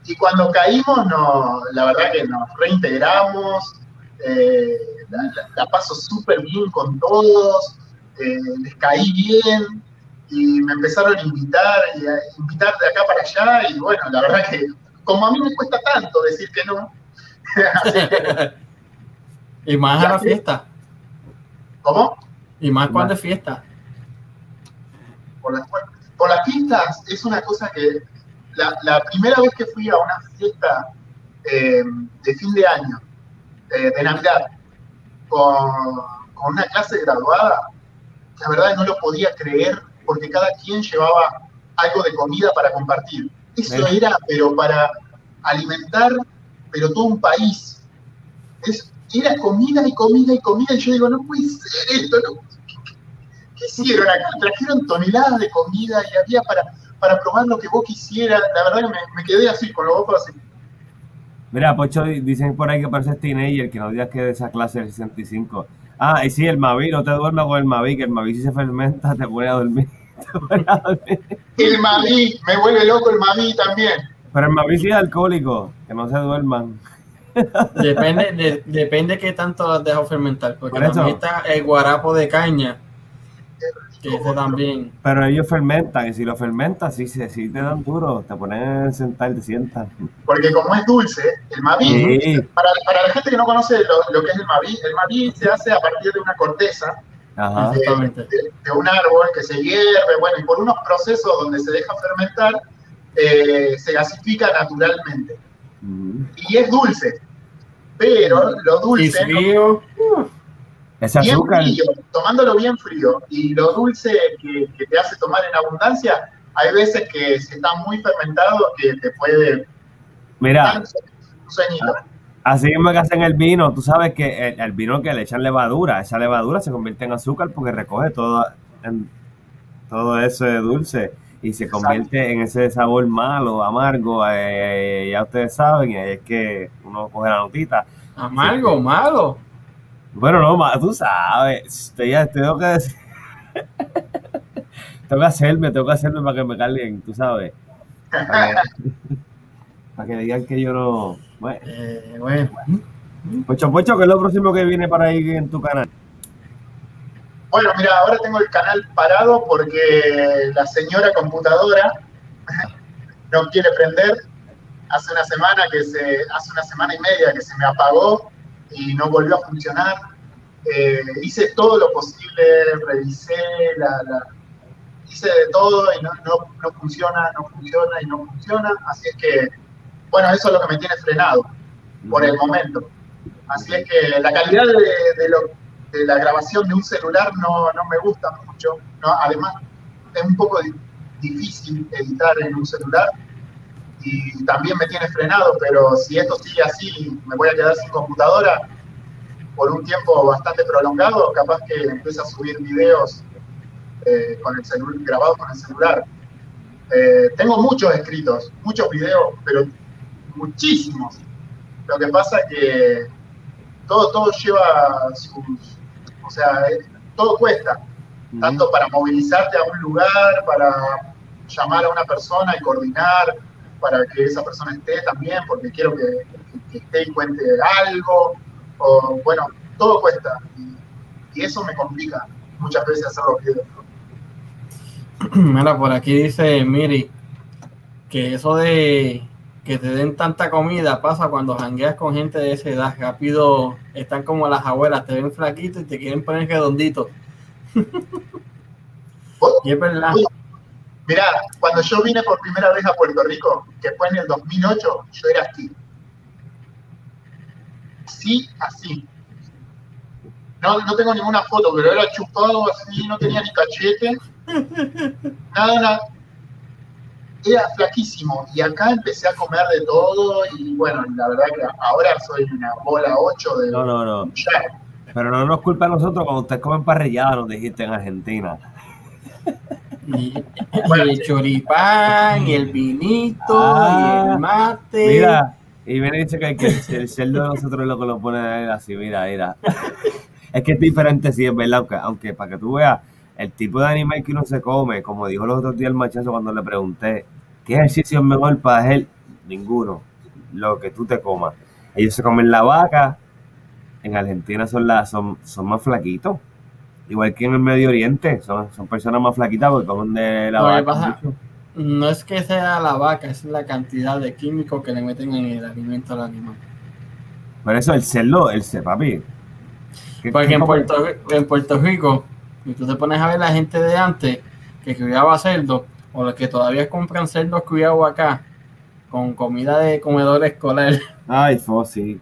Y cuando caímos, no, la verdad que nos reintegramos, eh, la, la- paso súper bien con todos, eh, les caí bien y me empezaron a invitar y a invitar de acá para allá y bueno, la verdad que como a mí me cuesta tanto decir que no, *laughs* y más a la fiesta. ¿cómo? Y más cuando es fiesta. Por las, por las fiestas es una cosa que la, la primera vez que fui a una fiesta eh, de fin de año, eh, de Navidad, con, con una clase graduada, la verdad no lo podía creer porque cada quien llevaba algo de comida para compartir. Eso era, pero para alimentar, pero todo un país. Es, era comida y comida y comida, y yo digo, no puede ser esto, no. ¿Qué, qué hicieron acá? Trajeron toneladas de comida y había para, para probar lo que vos quisieras. La verdad que me, me quedé así, con los ojos así. Mira, Pocho, dicen por ahí que pareces teenager, que no digas que de esa clase del 65. Ah, y sí, el Mavi, no te duermas con el Mavi, que el Mavi si se fermenta te pone a dormir. *laughs* Te pone a dormir. El Mavi, me vuelve loco el Mavi también. Pero el Mavi sí es alcohólico, que no se duerman. Depende, de, depende qué tanto has dejado fermentar. Porque Por también está el guarapo de caña. Que ese también. Pero ellos fermentan, y si lo fermentas, sí, sí, sí te dan duro, te ponen a sentar, te sientan. Porque como es dulce, el Mavi, Sí, para, para la gente que no conoce lo, lo que es el Mavi, el Mavi se hace a partir de una corteza ajá. de, de- de un árbol que se hierve, bueno, y por unos procesos donde se deja fermentar, eh, se gasifica naturalmente. Y es dulce, pero lo dulce... frío. Es azúcar. Frío, tomándolo bien frío. Y lo dulce que, que, te hace tomar en abundancia, hay veces que si está muy fermentado que te puede... Mira, Así mismo que hacen el vino, tú sabes que el, vino que le echan levadura, esa levadura se convierte en azúcar porque recoge todo, en, todo ese dulce y se convierte en ese sabor malo, amargo, eh, ya ustedes saben, y es que uno coge la notita. Amargo, malo. Bueno, no, tú sabes, te, tengo que decir. *laughs* tengo que hacerme, tengo que hacerme para que me calen, tú sabes. *laughs* Para que, digan que yo no. Bueno. Eh, bueno. Pocho, Pocho, ¿qué es lo próximo que viene para ir en tu canal? Bueno, mira, ahora tengo el canal parado porque la señora computadora *laughs* no quiere prender. Hace una semana que se, hace una semana y media que se me apagó y no volvió a funcionar. Eh, hice todo lo posible, revisé la, hice de todo y no, no, funciona, no funciona y no funciona. Así es que, bueno, eso es lo que me tiene frenado por el momento. Así es que la calidad de, de lo de la grabación de un celular no, no me gusta mucho. ¿no? Además, es un poco difícil editar en un celular y también me tiene frenado, pero si esto sigue así, me voy a quedar sin computadora por un tiempo bastante prolongado, capaz que empiece a subir videos eh, con el celular, grabados con el celular. Eh, tengo muchos escritos, muchos videos, pero muchísimos. Lo que pasa es que todo, todo lleva sus, o sea, todo cuesta, tanto para movilizarte a un lugar, para llamar a una persona y coordinar, para que esa persona esté también, porque quiero que, esté y cuente algo, o bueno, todo cuesta. Y, eso me complica muchas veces hacer los videos. *clears throat* Mira, por aquí dice Miri que eso de que te den tanta comida pasa cuando jangueas con gente de esa edad. Rápido están como las abuelas, te ven flaquito y te quieren poner redondito. *laughs* y es verdad. Mirá, cuando yo vine por primera vez a Puerto Rico, que fue en el 2008, yo era así. Sí, así. No, no tengo ninguna foto, pero era chupado así, no tenía ni cachete. Nada, nada era flaquísimo y acá empecé a comer de todo y bueno, la verdad que ahora soy una bola 8 de... No, no, no. Pero no nos culpa a nosotros cuando ustedes comen parrillada, nos dijiste en Argentina. Y, *laughs* el choripán, y el vinito, y el ah, mate. Mira, y viene dice que, que el cerdo de nosotros es lo que lo pone así, mira, mira. *laughs* es que es diferente, sí, es verdad, aunque, aunque para que tú veas el tipo de animal que uno se come, como dijo los otros días el machazo cuando le pregunté, ¿qué ejercicio es mejor para hacer? Ninguno, lo que tú te comas. Ellos se comen la vaca, en Argentina son, las, son, son más flaquitos, igual que en el Medio Oriente, son, son personas más flaquitas porque comen de la vaca. no es que sea la vaca, es la cantidad de químicos que le meten en el alimento al animal. Por eso el cerdo, el papi. Porque en Puerto, en Puerto Rico y tú te pones a ver la gente de antes que criaba cerdo o los que todavía compran cerdos criados acá con comida de comedor escolar. Ay, fósil.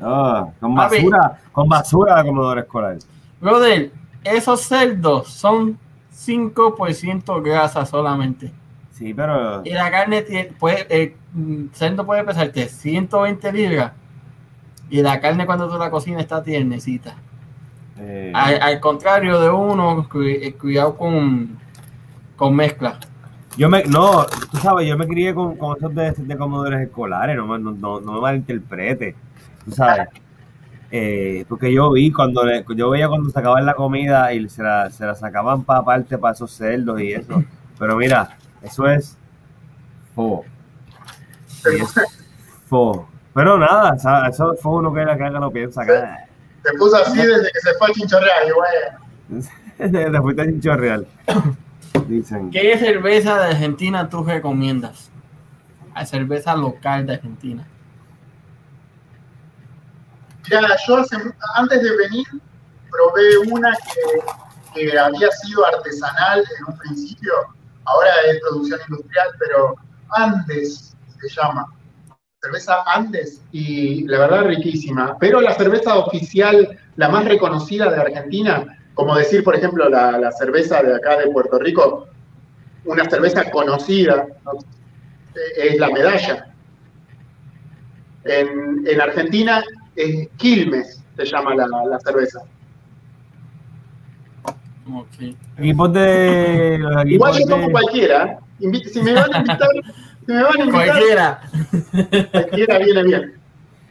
Ah, con basura, con basura de comedor escolar. Brother, esos cerdos son 5% grasa solamente. Sí, pero. Y la carne puede, el cerdo puede pesarte 120 libras. Y la carne cuando tú la cocinas está tiernecita. Eh, al, contrario de uno, eh, cuidado con, con mezcla. Yo me, no, tú sabes, yo me crié con, con esos de, de comedores escolares, no, no, no, no me malinterprete, tú sabes. Eh, porque yo vi cuando yo veía cuando sacaban la comida y se la, se la sacaban para aparte para esos cerdos y eso. Pero mira, eso es fo. fo. Pero nada, eso fue uno que la que no piensa acá. Te puso así desde que se fue a Chinchorreal, bueno. *laughs* desde que fuiste a Chinchorreal. Dicen. ¿Qué cerveza de Argentina tú recomiendas? La cerveza local de Argentina. Ya, yo antes de venir probé una que, había sido artesanal en un principio, ahora es producción industrial, pero Andes, se llama. Cerveza Andes y la verdad riquísima. Pero la cerveza oficial, la más reconocida de Argentina, como decir, por ejemplo, la, la cerveza de acá de Puerto Rico, una cerveza conocida, ¿no? es la medalla. En, en Argentina es Quilmes, se llama la, la cerveza. Ok. Equipos de. Igual yo tomo de, cualquiera. Invi- Si me van a invitar, si me van a invitar, Cualquiera. cualquiera viene bien.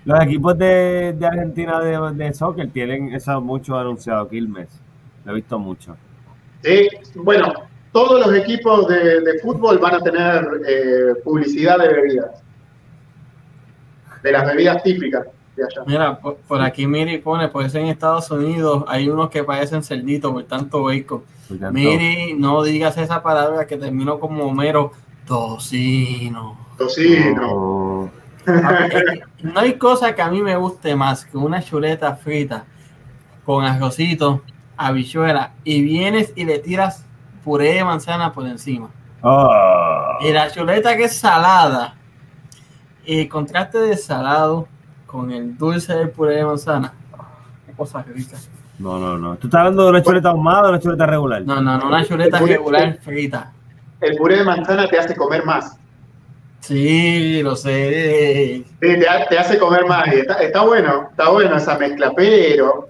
los equipos de, de Argentina de, de soccer tienen eso mucho anunciado, Quilmes. Lo he visto mucho. Sí, bueno, todos los equipos de, de fútbol van a tener eh, publicidad de bebidas. De las bebidas típicas de allá. Mira, por, por aquí Miri pone, por eso en Estados Unidos hay unos que parecen cerditos por tanto bacon. Por tanto, Miri, no digas esa palabra que terminó como Homero, tocino. Tocino. no. No hay cosa que a mí me guste más que una chuleta frita con arrocito, habichuela y vienes y le tiras puré de manzana por encima. Oh. Y la chuleta que es salada, y el contraste de salado con el dulce del puré de manzana, qué cosa rica. No, no, no. ¿Tú estás hablando de una chuleta ahumada o una chuleta regular? No, no, no, una chuleta puré- regular frita. El puré de manzana te hace comer más. Sí, lo sé. Sí, te, ha- te hace comer más. Y está, está bueno, está bueno esa mezcla, pero,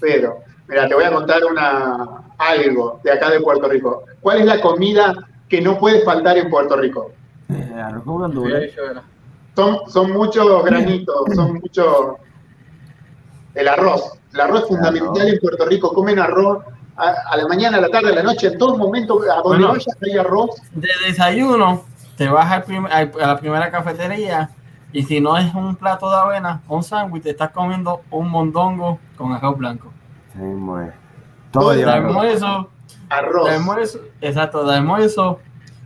pero, mira, te voy a contar una, algo de acá de Puerto Rico. ¿Cuál es la comida que no puede faltar en Puerto Rico? Eh, Arroz con gandules. Son, son muchos granitos, *clears throat* son muchos... El arroz. El arroz es fundamental en Puerto Rico. Comen arroz a, a la mañana, a la tarde, a la noche, en todo momento, a donde Bueno. vayas hay arroz. De desayuno, te vas al prim- al- a la primera cafetería y si no es un plato de avena, un sándwich, te estás comiendo un mondongo con arroz blanco. Sí, muy. Todo De almuerzo, Arroz. de almuerzo, exacto, de almuerzo,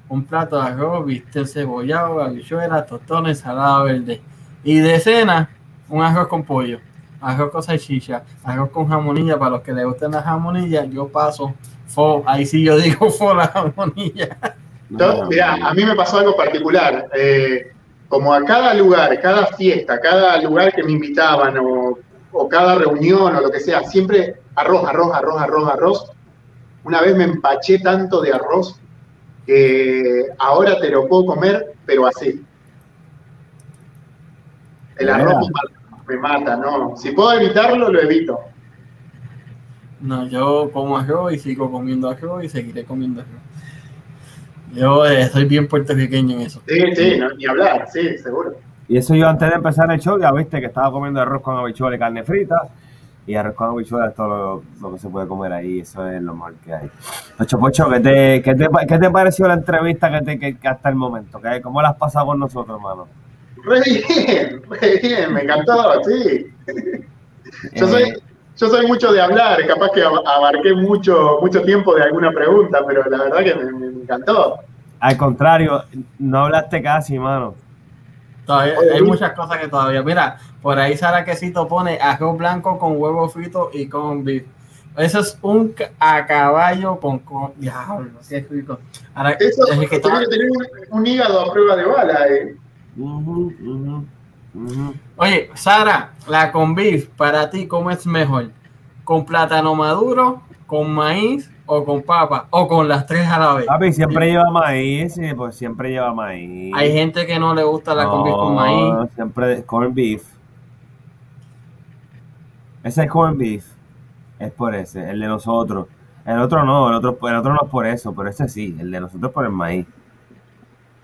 un plato de arroz, bistec cebollado, habichuelas, tostones, ensalada verde. Y de cena, un arroz con pollo, arroz con salchicha, arroz con jamonilla, para los que les gusten las jamonillas, yo paso, fo, ahí sí yo digo *laughs* fo la jamonilla. Yo, mirá, a mí me pasó algo particular. eh, como a cada lugar, cada fiesta, cada lugar que me invitaban o, o cada reunión o lo que sea, siempre arroz, arroz, arroz, arroz, arroz. Una vez me empaché tanto de arroz que ahora te lo puedo comer, pero así. El arroz me mata, me mata, ¿no? Si puedo evitarlo, lo evito. No, yo como arroz y sigo comiendo arroz y seguiré comiendo arroz. Yo eh, soy bien puertorriqueño en eso. Sí, sí, no, ni hablar, sí, seguro. Y eso yo antes de empezar el show, ya viste que estaba comiendo arroz con habichuela y carne frita. Y arroz con habichuela es todo lo, lo que se puede comer ahí, eso es lo mejor que hay. Pocho, Pocho, ¿qué te, qué te, qué te pareció la entrevista que, te, que, que hasta el momento? ¿Qué, ¿Cómo la has pasado con nosotros, hermano? Re bien, re bien, me encantó, sí. Yo soy, Eh, yo soy mucho de hablar, capaz que ab- abarqué mucho, mucho tiempo de alguna pregunta, pero la verdad que me, me encantó. al contrario, no hablaste casi, mano. Todavía, Oye, hay muchas cosas que todavía. Mira, por ahí Sara Quesito pone arroz blanco con huevo frito y con beef. Eso es un a caballo con. con diablo, qué rico. Ahora, Eso desde que tiene que tener un, un hígado a prueba de bala. eh. Oye, Sara, la con beef, para ti, ¿cómo es mejor? ¿Con plátano maduro, con maíz o con papa? O con las tres a la vez. Papi, siempre lleva maíz, sí, pues siempre lleva maíz. Hay gente que no le gusta la con beef con No, maíz. Siempre corn beef. Ese es corn beef. Es por ese, el de nosotros. El otro no, el otro, el otro no es por eso, pero ese sí, el de nosotros por el maíz.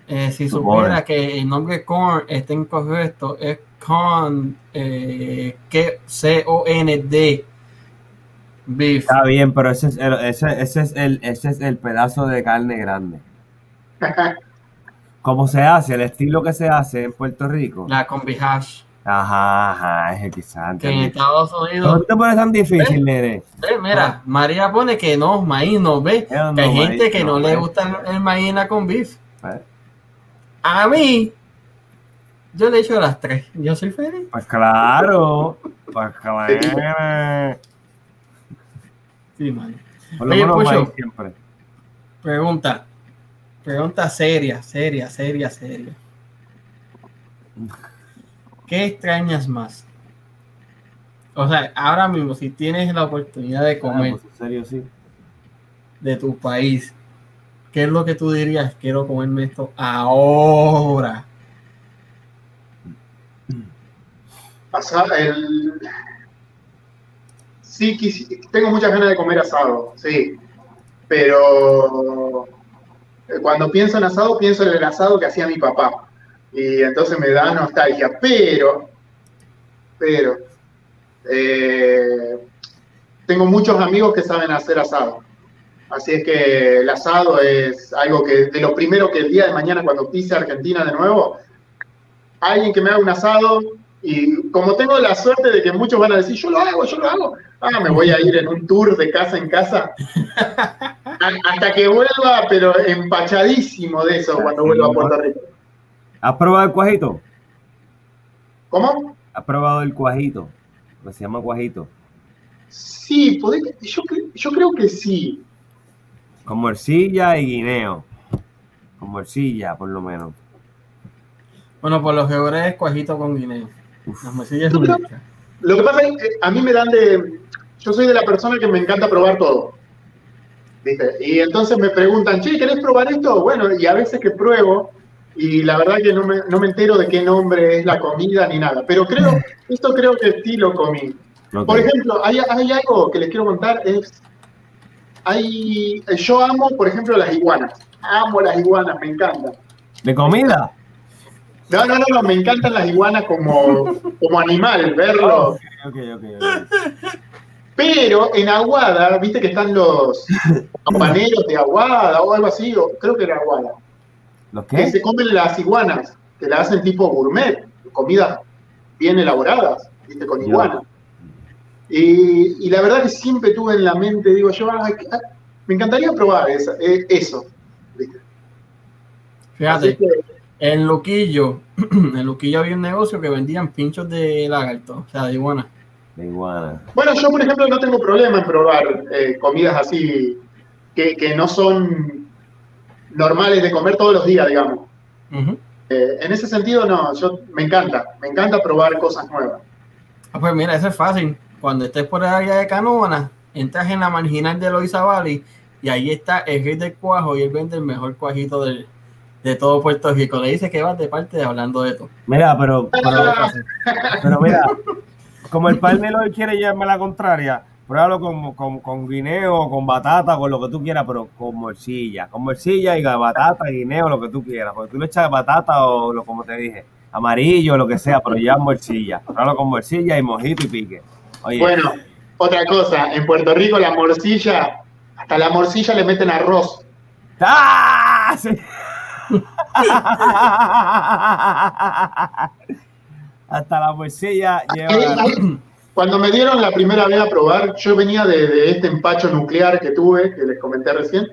Eh, si supiera que el nombre corn está incorrecto, es con eh, que C-O-N-D beef. Está bien, pero ese es el, ese, ese es el, ese es el pedazo de carne grande. *laughs* ¿Cómo se hace? El estilo que se hace en Puerto Rico. La con beef hash. Ajá, ajá, es el quizás. Que en Estados ¿Por Unidos. qué te pones tan difícil, nene? Eh, mira, María pone que no, maíz no ve. Eh, no, Que hay maíz gente que no no, le gusta el, maíz en la con beef. A mí, yo le echo las tres. Yo soy feliz. pues claro, pues claro. Sí, man. Por lo Oye, menos siempre. Pregunta. pregunta seria, seria, seria, seria. ¿Qué extrañas más? O sea, ahora mismo, si tienes la oportunidad de comer Ah, pues, en serio, sí. de tu país, ¿qué es lo que tú dirías? Quiero comerme esto ahora. Asa- el- Sí, tengo muchas ganas de comer asado, sí. Pero eh, cuando pienso en asado, pienso en el asado que hacía mi papá. Y entonces me da nostalgia. Pero, pero, eh, tengo muchos amigos que saben hacer asado. Así es que el asado es algo que, de lo primero que el día de mañana, cuando pise Argentina de nuevo, alguien que me haga un asado, y como tengo la suerte de que muchos van a decir, yo lo hago, yo lo hago, ah, me voy a ir en un tour de casa en casa, *laughs* hasta que vuelva, pero empachadísimo de eso cuando vuelva a Puerto Rico. ¿Has probado el cuajito? ¿Cómo? ¿Has probado el cuajito? Lo que se llama cuajito. Sí, podés- yo, yo creo que sí. Con morcilla y guineo. Con morcilla, por lo menos. Bueno, por los geores es cuajito con guineo. Las. Lo que pasa es que a mí me dan de... Yo soy de la persona que me encanta probar todo. ¿Viste? Y entonces me preguntan, che, ¿querés probar esto? Bueno, y a veces que pruebo, y la verdad que no me, no me entero de qué nombre es la comida ni nada. Pero creo, *laughs* esto creo que sí lo comí. Ok. Por ejemplo, hay, hay algo que les quiero contar, es... Hay, yo amo, por ejemplo, las iguanas. Amo las iguanas, me encantan. ¿De comida? No, no, no, no, me encantan las iguanas como, como animal, verlo. Ok, ok, ok. ok. Pero en Aguada, viste que están los campaneros de Aguada o algo así, o creo que era Aguada, ¿Los que qué? se comen las iguanas, que la hacen tipo gourmet, comidas bien elaboradas, viste, con iguana. Y, y la verdad que siempre tuve en la mente, digo yo, "Ay, qué- ah, me encantaría probar esa- eh, eso. ¿viste? Así Fíjate, que, en Luquillo, *clears throat* en Luquillo había un negocio que vendían pinchos de lagarto, o sea, de iguana. De iguana. bueno, yo por ejemplo no tengo problema en probar eh, comidas así que, que no son normales de comer todos los días, digamos. Eh, en ese sentido, no, yo me encanta, me encanta probar cosas nuevas. Ah, pues mira, eso es fácil. Cuando estés por el área de Canóvana, entras en la marginal de Loiza Valley y ahí está el rey del cuajo y él vende el mejor cuajito del- de todo Puerto Rico. Le dice que vas de parte de hablando de todo. Mira, pero, pero, pero mira, como el hoy quiere llevarme la contraria, pruébalo con, con, con guineo, con batata, con lo que tú quieras, pero con morcilla. Con morcilla y batata, guineo, lo que tú quieras. Porque tú le echas batata o lo como te dije, amarillo, lo que sea, pero lleva morcilla. Pruébalo con morcilla y mojito y pique. Oye, Bueno, otra cosa, en Puerto Rico la morcilla, hasta la morcilla le meten arroz. ¡Ah! Sí. *laughs* Hasta la morcilla lleva. Cuando me dieron la primera vez a probar, yo venía de, de este empacho nuclear que tuve, que les comenté recién,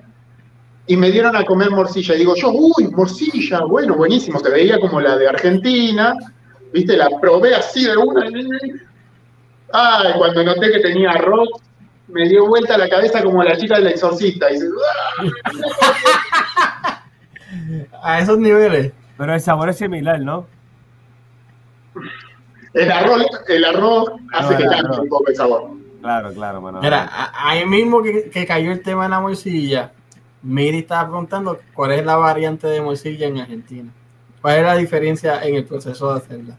y me dieron a comer morcilla. Y digo yo, uy, morcilla, bueno, buenísimo, se veía como la de Argentina, viste, la probé así de una. Ay, cuando noté que tenía arroz, me dio vuelta la cabeza como la chica del exorcista. Y dice, "Ah". *laughs* A esos niveles. Pero el sabor es similar, ¿no? el arroz, el arroz hace No, que cambie un poco el sabor. Claro, claro, mano. Mira, a- ahí mismo que, que cayó el tema de la morcilla, Miri estaba preguntando cuál es la variante de morcilla en Argentina. ¿Cuál es la diferencia en el proceso de hacerla?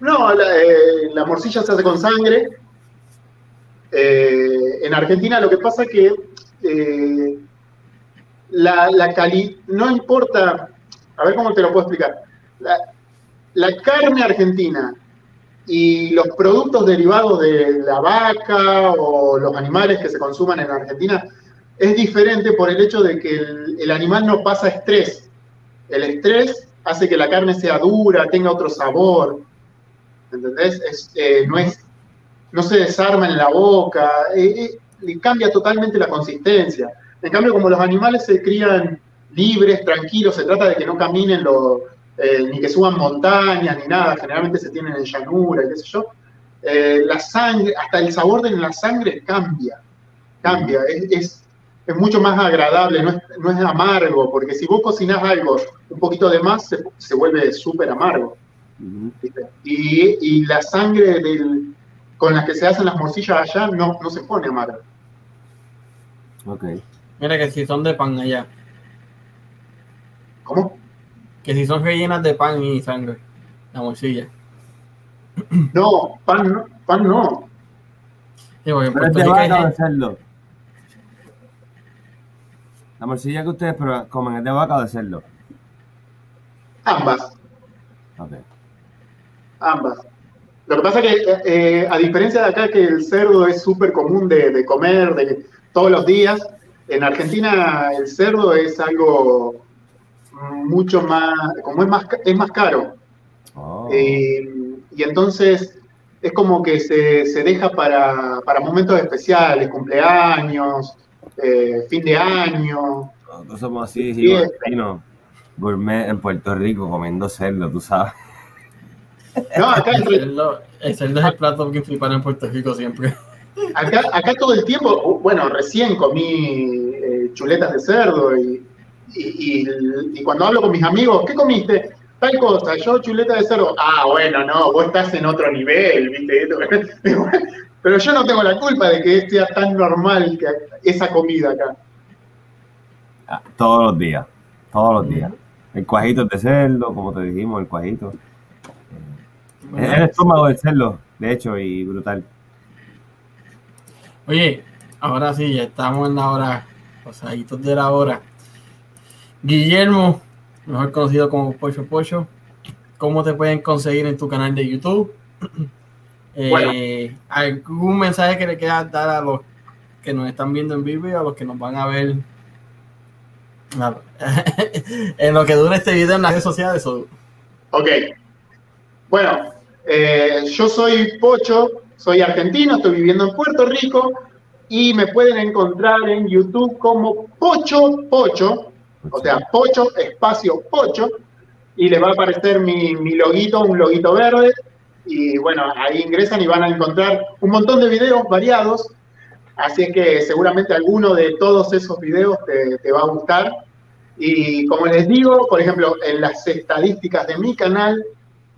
No, la, eh, la morcilla se hace con sangre. Eh, en Argentina lo que pasa es que eh, la, la cali no importa, a ver cómo te lo puedo explicar. La, la carne argentina y los productos derivados de la vaca o los animales que se consuman en Argentina es diferente por el hecho de que el, animal no pasa estrés. El estrés hace que la carne sea dura, tenga otro sabor. ¿entendés? Eh, no, es, no se desarma en la boca, eh, eh, cambia totalmente la consistencia. En cambio, como los animales se crían libres, tranquilos, se trata de que no caminen lo- eh, ni que suban montañas ni nada, generalmente se tienen en llanura y qué sé yo, eh, la sangre, hasta el sabor de la sangre cambia, cambia, es, es, es mucho más agradable, no es, no es amargo, porque si vos cocinás algo un poquito de más, se, se vuelve súper amargo. y, y, la sangre del, con la que se hacen las morcillas allá no, no se pone amarga. Ok. Mira que si son de pan allá. ¿Cómo? Que si son rellenas de pan y sangre, la morcilla. No, pan no. Pan no. Sí, porque en Pero es Puerto de Rico hay vaca o de gente- cerdo. La morcilla que ustedes comen es de vaca o de cerdo. Ambas, Ok. ambas. Lo que pasa que, eh, eh, a diferencia de acá, que el cerdo es súper común de, de comer de, todos los días, en Argentina el cerdo es algo mucho más, como es más, ca- es más caro. Oh. Eh, y entonces es como que se, se deja para, para momentos especiales, cumpleaños, eh, fin de año. Nosotros somos así, Sí, gourmet en Puerto Rico comiendo cerdo, tú sabes. No, acá, El cerdo, el cerdo es el plato principal en Puerto Rico siempre. Acá, acá todo el tiempo, bueno, recién comí eh, chuletas de cerdo y, y- y- y cuando hablo con mis amigos, ¿qué comiste? Tal cosa, yo chuleta de cerdo. Ah, bueno, no, vos estás en otro nivel, ¿viste? *laughs* Pero yo no tengo la culpa de que sea tan normal que esa comida acá. Ah, Todos los días, todos los días. El cuajito de cerdo, como te dijimos, el cuajito. Es el estómago del cerdo, de hecho, y brutal. Oye, ahora sí, ya estamos en la hora, pasaditos de la hora. Guillermo, mejor conocido como Pocho Pocho, ¿cómo te pueden conseguir en tu canal de YouTube? *clears throat* Eh, Bueno. ¿Algún mensaje que le quieras dar a los que nos están viendo en vivo y a los que nos van a ver *laughs* en lo que dura este video en las redes sociales? o- Ok. Bueno, eh, yo soy Pocho, soy argentino, estoy viviendo en Puerto Rico y me pueden encontrar en YouTube como Pocho Pocho, o sea, Pocho espacio Pocho, y les va a aparecer mi, mi loguito, un loguito verde, y bueno, ahí ingresan y van a encontrar un montón de videos variados, así es que seguramente alguno de todos esos videos te, te va a gustar. Y como les digo, por ejemplo, en las estadísticas de mi canal,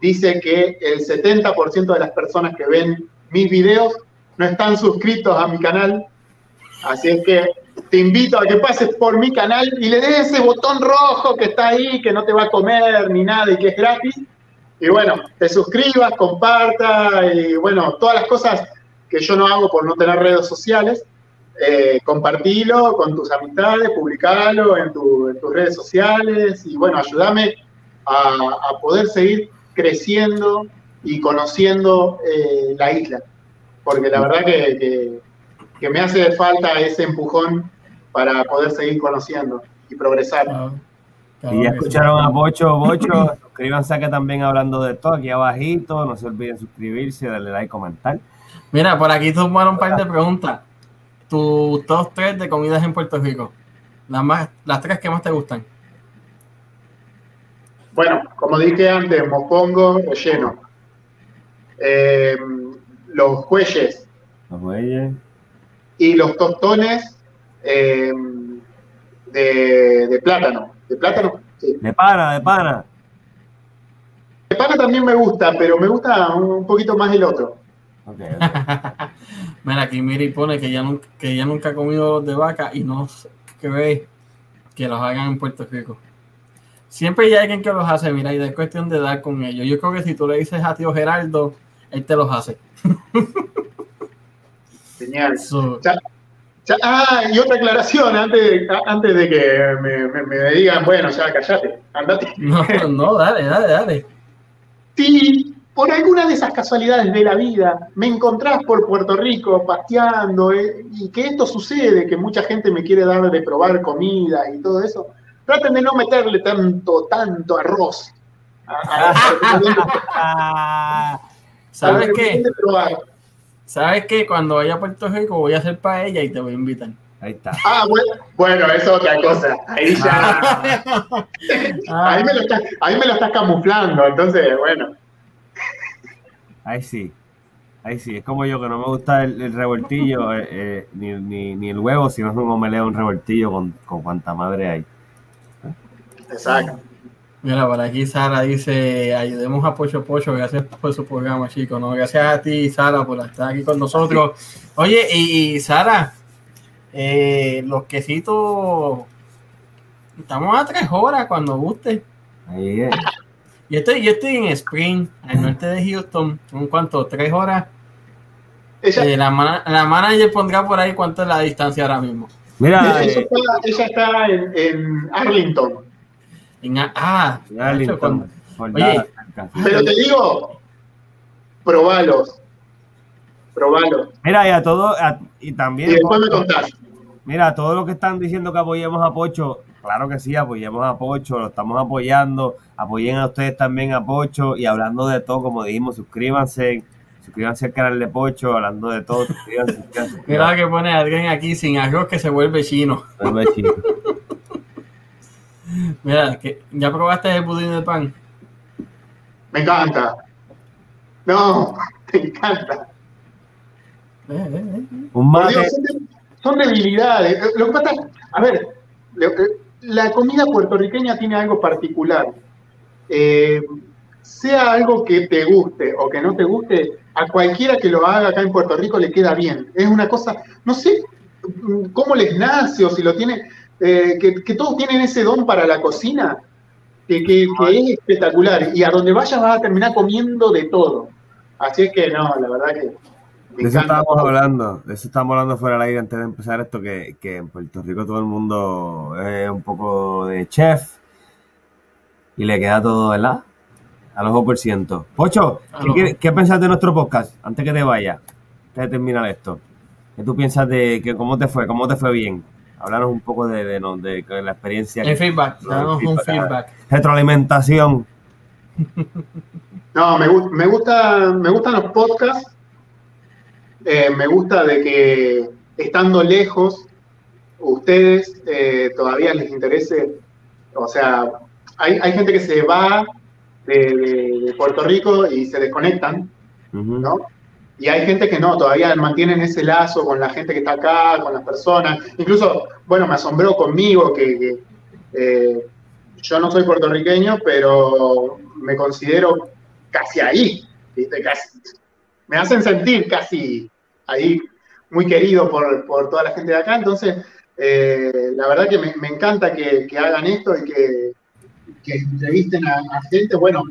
dice que el 70% de las personas que ven mis videos no están suscritos a mi canal. Así es que te invito a que pases por mi canal y le des ese botón rojo que está ahí, que no te va a comer ni nada y que es gratis. Y bueno, te suscribas, comparta y bueno, todas las cosas que yo no hago por no tener redes sociales. Eh, compartilo con tus amistades, publicalo en tus redes sociales y bueno, ayúdame a, a poder seguir creciendo y conociendo eh, la isla, porque la verdad que, que- que me hace falta ese empujón para poder seguir conociendo y progresar. Claro, claro Y ya escucharon a Bocho, Bocho, *clears throat* suscríbanse que también hablando de esto aquí abajito, no se olviden suscribirse, darle like, comentar. Mira, por aquí tomaron un par de preguntas. Tu top 3 de comidas en Puerto Rico. Las, más, las tres que más te gustan. Bueno, como dije antes, mopongo relleno. Eh, los cuelles Los bueyes. y los tostones eh, de, de plátano. ¿De plátano? Sí. De pana, de pana. De pana también me gusta, pero me gusta un poquito más el otro. Ok, ok. *laughs* Mira, aquí Miri pone que ya, nunca, que ya nunca ha comido los de vaca y no cree que los hagan en Puerto Rico. Siempre hay alguien que los hace, mira, y es cuestión de dar con ellos. Yo creo que si tú le dices a tío Gerardo, él te los hace. Genial. So, ah, y otra aclaración antes, antes de que me, me- me digan, bueno, ya callate, andate. no, no, dale, dale, dale. Si por alguna de esas casualidades de la vida me encontrás por Puerto Rico pasteando eh, y que esto sucede, que mucha gente me quiere dar de probar comida y todo eso, traten de no meterle tanto, tanto arroz. A, a- *laughs* *laughs* ¿Sabes que qué? ¿Sabes qué? Cuando vaya a Puerto Rico voy a hacer paella y te voy a invitar. ahí está. Ah, bueno, bueno, es otra cosa. Ahí ya. Ah, *laughs* Ahí me, lo estás, ahí me lo estás camuflando, entonces, bueno. Ahí sí. Ahí sí, es como yo que no me gusta el, el revoltillo, eh, eh, ni, ni, ni, el huevo, sino un omeleo, un revoltillo con, con cuanta madre hay. Exacto. Mira, por aquí Sara dice, ayudemos a Pocho Pocho, gracias por su programa, chicos. ¿no? Gracias a ti, Sara, por estar aquí con nosotros. Oye, y, y Sara, eh, los quesitos, estamos a tres horas cuando guste. Ahí es. Yo estoy, yo estoy en Spring, al norte de Houston. ¿En cuánto? ¿Tres horas? Eh, la, mana- la manager pondrá por ahí cuánto es la distancia ahora mismo. Mira, ella eh, está, ella está en, en Arlington. En a- ah, cuando- Oye. Pero te digo, probalos. Probalos. Mira, y a todo, a- y Y también, después me contás. mira, a todos los que están diciendo que apoyemos a Pocho, claro que sí, apoyemos a Pocho, lo estamos apoyando, apoyen a ustedes también a Pocho, y hablando de todo, como dijimos, suscríbanse, suscríbanse al canal de Pocho, hablando de todo, suscríbanse, suscríbanse, Mira que pone alguien aquí sin arroz que se vuelve chino. Vuelve chino. *laughs* Mira, que ¿ya probaste el pudín de pan? Me encanta. No, *laughs* me encanta. Eh, eh, eh. Un Dios, son, de- son debilidades. Lo que pasa, a ver, la comida puertorriqueña tiene algo particular. Eh, sea algo que te guste o que no te guste, a cualquiera que lo haga acá en Puerto Rico le queda bien. Es una cosa, no sé mm, cómo les nace o si lo tiene, eh, que, que todos tienen ese don para la cocina, que, que- que es espectacular. Y a donde vayas vas a terminar comiendo de todo. Así es que no, la verdad que... De eso estábamos hablando, de eso estábamos hablando fuera del aire antes de empezar esto, que, que en Puerto Rico todo el mundo es un poco de chef y le queda todo, ¿verdad? Al ojo por ciento. Pocho, Al ¿qué, qué piensas de nuestro podcast? Antes que te vayas, antes de terminar esto. ¿Qué tú piensas de que cómo te fue? ¿Cómo te fue bien? Háblanos un poco de, de, no- de- de la experiencia. El feedback, No, un feedback. Retroalimentación. No, me, me, gusta, me gustan los podcasts. Eh, me gusta de que estando lejos, ustedes eh, todavía les interese. O sea, hay, hay gente que se va de, de- de Puerto Rico y se desconectan. ¿no? Y hay gente que no, todavía mantienen ese lazo con la gente que está acá, con las personas. Incluso, bueno, me asombró conmigo que, eh, yo no soy puertorriqueño, pero me considero casi ahí, ¿viste? Casi, me hacen sentir casi ahí, muy querido por, por toda la gente de acá. Entonces, eh, la verdad que me, encanta que, que hagan esto y que, que entrevisten a, a gente. Bueno,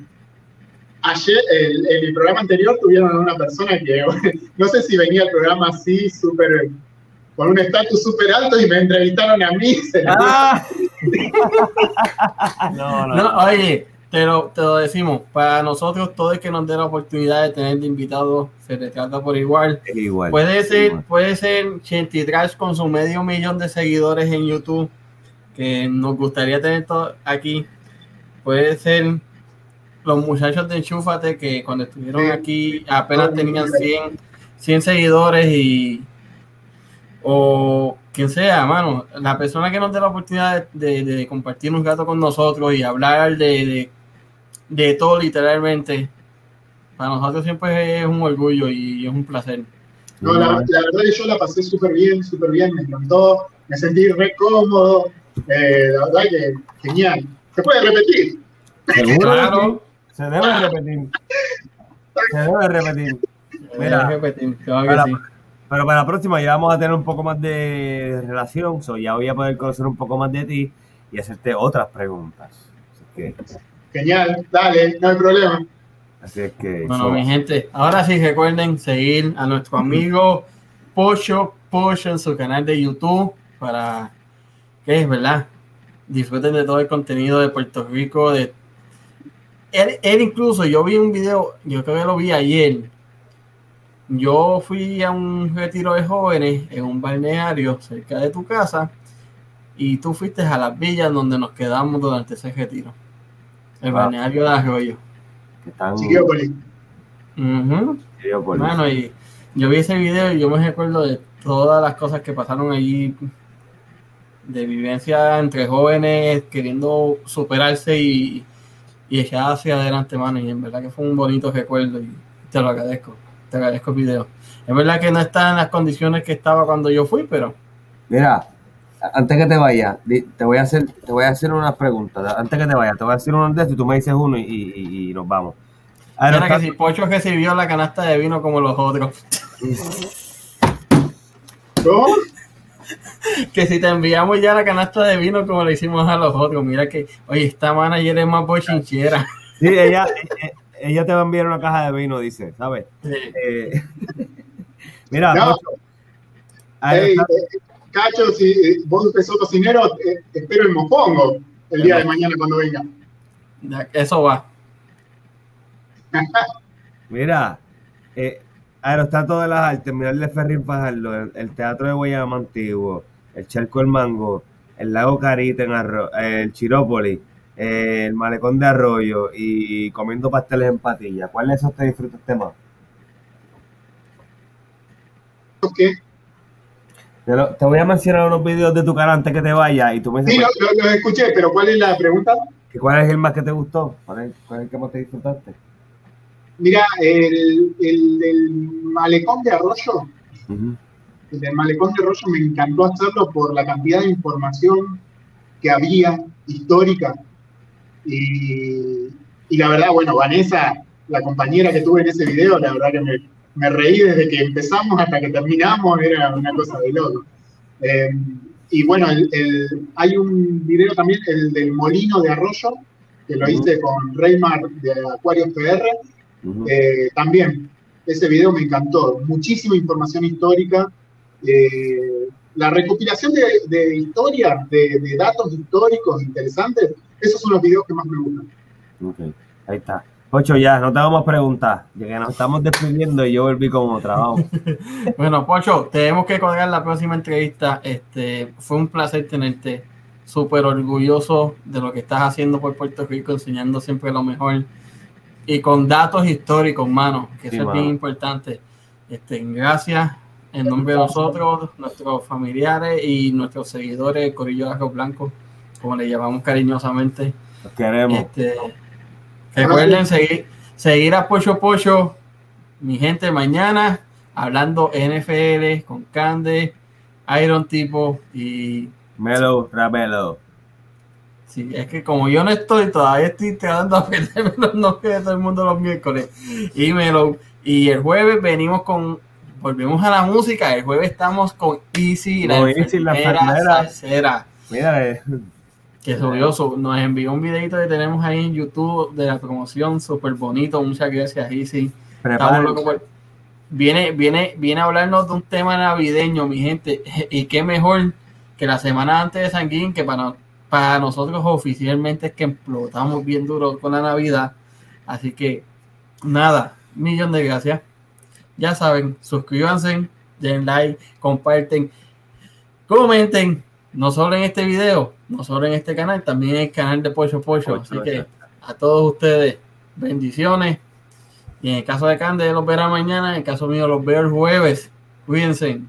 ayer, el- en el programa anterior tuvieron a una persona que *laughs* no sé si venía el programa así, súper con un estatus súper alto y me entrevistaron a mí. *laughs* ¡Ah! *laughs* no, no. No, oye, te lo, te lo decimos, para nosotros todo el que nos dé la oportunidad de tener de invitados se le trata por igual. Es igual. Puede ser, igual. puede ser Chenty Trash con su medio millón de seguidores en YouTube, que nos gustaría tener todo aquí. Puede ser los muchachos de Enchúfate, que cuando estuvieron Sí. aquí apenas tenían 100, 100 seguidores y... O quien sea, mano, la persona que nos dé la oportunidad de, de compartir un rato con nosotros y hablar de, de, de todo literalmente, para nosotros siempre es un orgullo y es un placer. No, la, la verdad que yo la pasé súper bien, súper bien, me encantó, me sentí re cómodo, eh, la verdad que genial. ¿Se puede repetir? Seguro. Claro. Se debe repetir. Se debe repetir. Mira. Mira, repetir, claro que Para- sí. Pero para la próxima ya vamos a tener un poco más de relación. So ya voy a poder conocer un poco más de ti y hacerte otras preguntas. Así que, Genial, dale, no hay problema. así es que Bueno, so- mi gente, ahora sí recuerden seguir a nuestro amigo Pocho Pocho en su canal de YouTube para que es verdad, disfruten de todo el contenido de Puerto Rico. De él, él incluso, yo vi un video, yo creo que lo vi ayer. Yo fui a un retiro de jóvenes en un balneario cerca de tu casa y tú fuiste a las villas donde nos quedamos durante ese retiro. El Ah. balneario de Arroyo. Chiquiópolis. Ujú. Chiquiópolis. Bueno, y yo vi ese video y yo me recuerdo de todas las cosas que pasaron allí de vivencia entre jóvenes queriendo superarse y, y echar hacia adelante, mano. Y en verdad que fue un bonito recuerdo y te lo agradezco. te agradezco el video. Es verdad que no está en las condiciones que estaba cuando yo fui, pero. Mira, antes que te vaya, te voy a hacer, te voy a hacer unas preguntas. Antes que te vaya, te voy a decir uno de estos y tú me dices uno y, nos vamos. Mira que si Pocho recibió la canasta de vino como los otros. *laughs* que si te enviamos ya la canasta de vino como le hicimos a los otros, mira que, oye, esta manager es más bochinchera. Sí, ella, ella, te va a enviar una caja de vino, dice, ¿sabes? Eh, *laughs* mira, eh, Cacho, si eh, vos sos cocinero, espero el mofongo el día de mañana cuando venga. Eso va. *laughs* Mira, eh, Aerostato de las Artes, Terminal de Ferrín Fajardo, el, Teatro de Guayama Antiguo, el Charco del Mango, el Lago Carita en el Chirópolis, el Malecón de Arroyo y comiendo pasteles en patilla. ¿Cuál de esos te disfrutaste más? ¿Qué? Te, te, voy a mencionar unos videos de tu canal antes que te vayas y tú me dices. Sí, los lo, escuché, pero ¿cuál es la pregunta? ¿Cuál es el más que te gustó? ¿Cuál es, cuál es el que más te disfrutaste? Mira, el, el del malecón de Arroyo, el del malecón de Arroyo me encantó hacerlo por la cantidad de información que había histórica. Y, y la verdad, bueno, Vanessa, la compañera que tuve en ese video, la verdad que me, me reí desde que empezamos hasta que terminamos, era una cosa de loco. Eh, y bueno, el, hay un video también, el del molino de arroyo, que lo hice con Reymar de Acuarios PR, eh, también, ese video me encantó. Muchísima información histórica. Eh, la recopilación de, historia, de, datos históricos interesantes, esos son los videos que más me gustan. Ok, ahí está. Pocho, ya, no te vamos a preguntar, ya que nos estamos despidiendo y yo volví como trabajo. *laughs* bueno, Pocho, tenemos que colgar la próxima entrevista. Este, fue un placer tenerte, súper orgulloso de lo que estás haciendo por Puerto Rico, enseñando siempre lo mejor y con datos históricos, mano, que eso es bien importante. Este, gracias en nombre de nosotros, nuestros familiares y nuestros seguidores de Corillo de Arroz Blanco, como le llamamos cariñosamente. Los queremos. Este, recuerden seguir, seguir a Pocho Pocho, mi gente, mañana hablando NFL con Cande, Iron Tipo y Melo Ramelo. Sí, es que como yo no estoy, todavía estoy tratando de aprenderme *laughs* los nombres de todo el mundo los miércoles. Y, me lo, y el jueves venimos con, volvemos a la música, el jueves estamos con Easy, la, Easy, la enfermera Mira, eh. que subió, nos envió un videito que tenemos ahí en YouTube de la promoción, súper bonito, muchas gracias Easy. Viene, viene, viene a hablarnos de un tema navideño, mi gente, *laughs* y qué mejor que la semana antes de San Guín, que para para nosotros oficialmente es que explotamos bien duro con la Navidad. Así que nada, millón de gracias. Ya saben, suscríbanse, den like, comparten, comenten, no solo en este video, no solo en este canal, también en el canal de Pocho Pocho. Así que a todos ustedes, bendiciones. Y en el caso de Cande los verá mañana, en el caso mío los veo el jueves. Cuídense.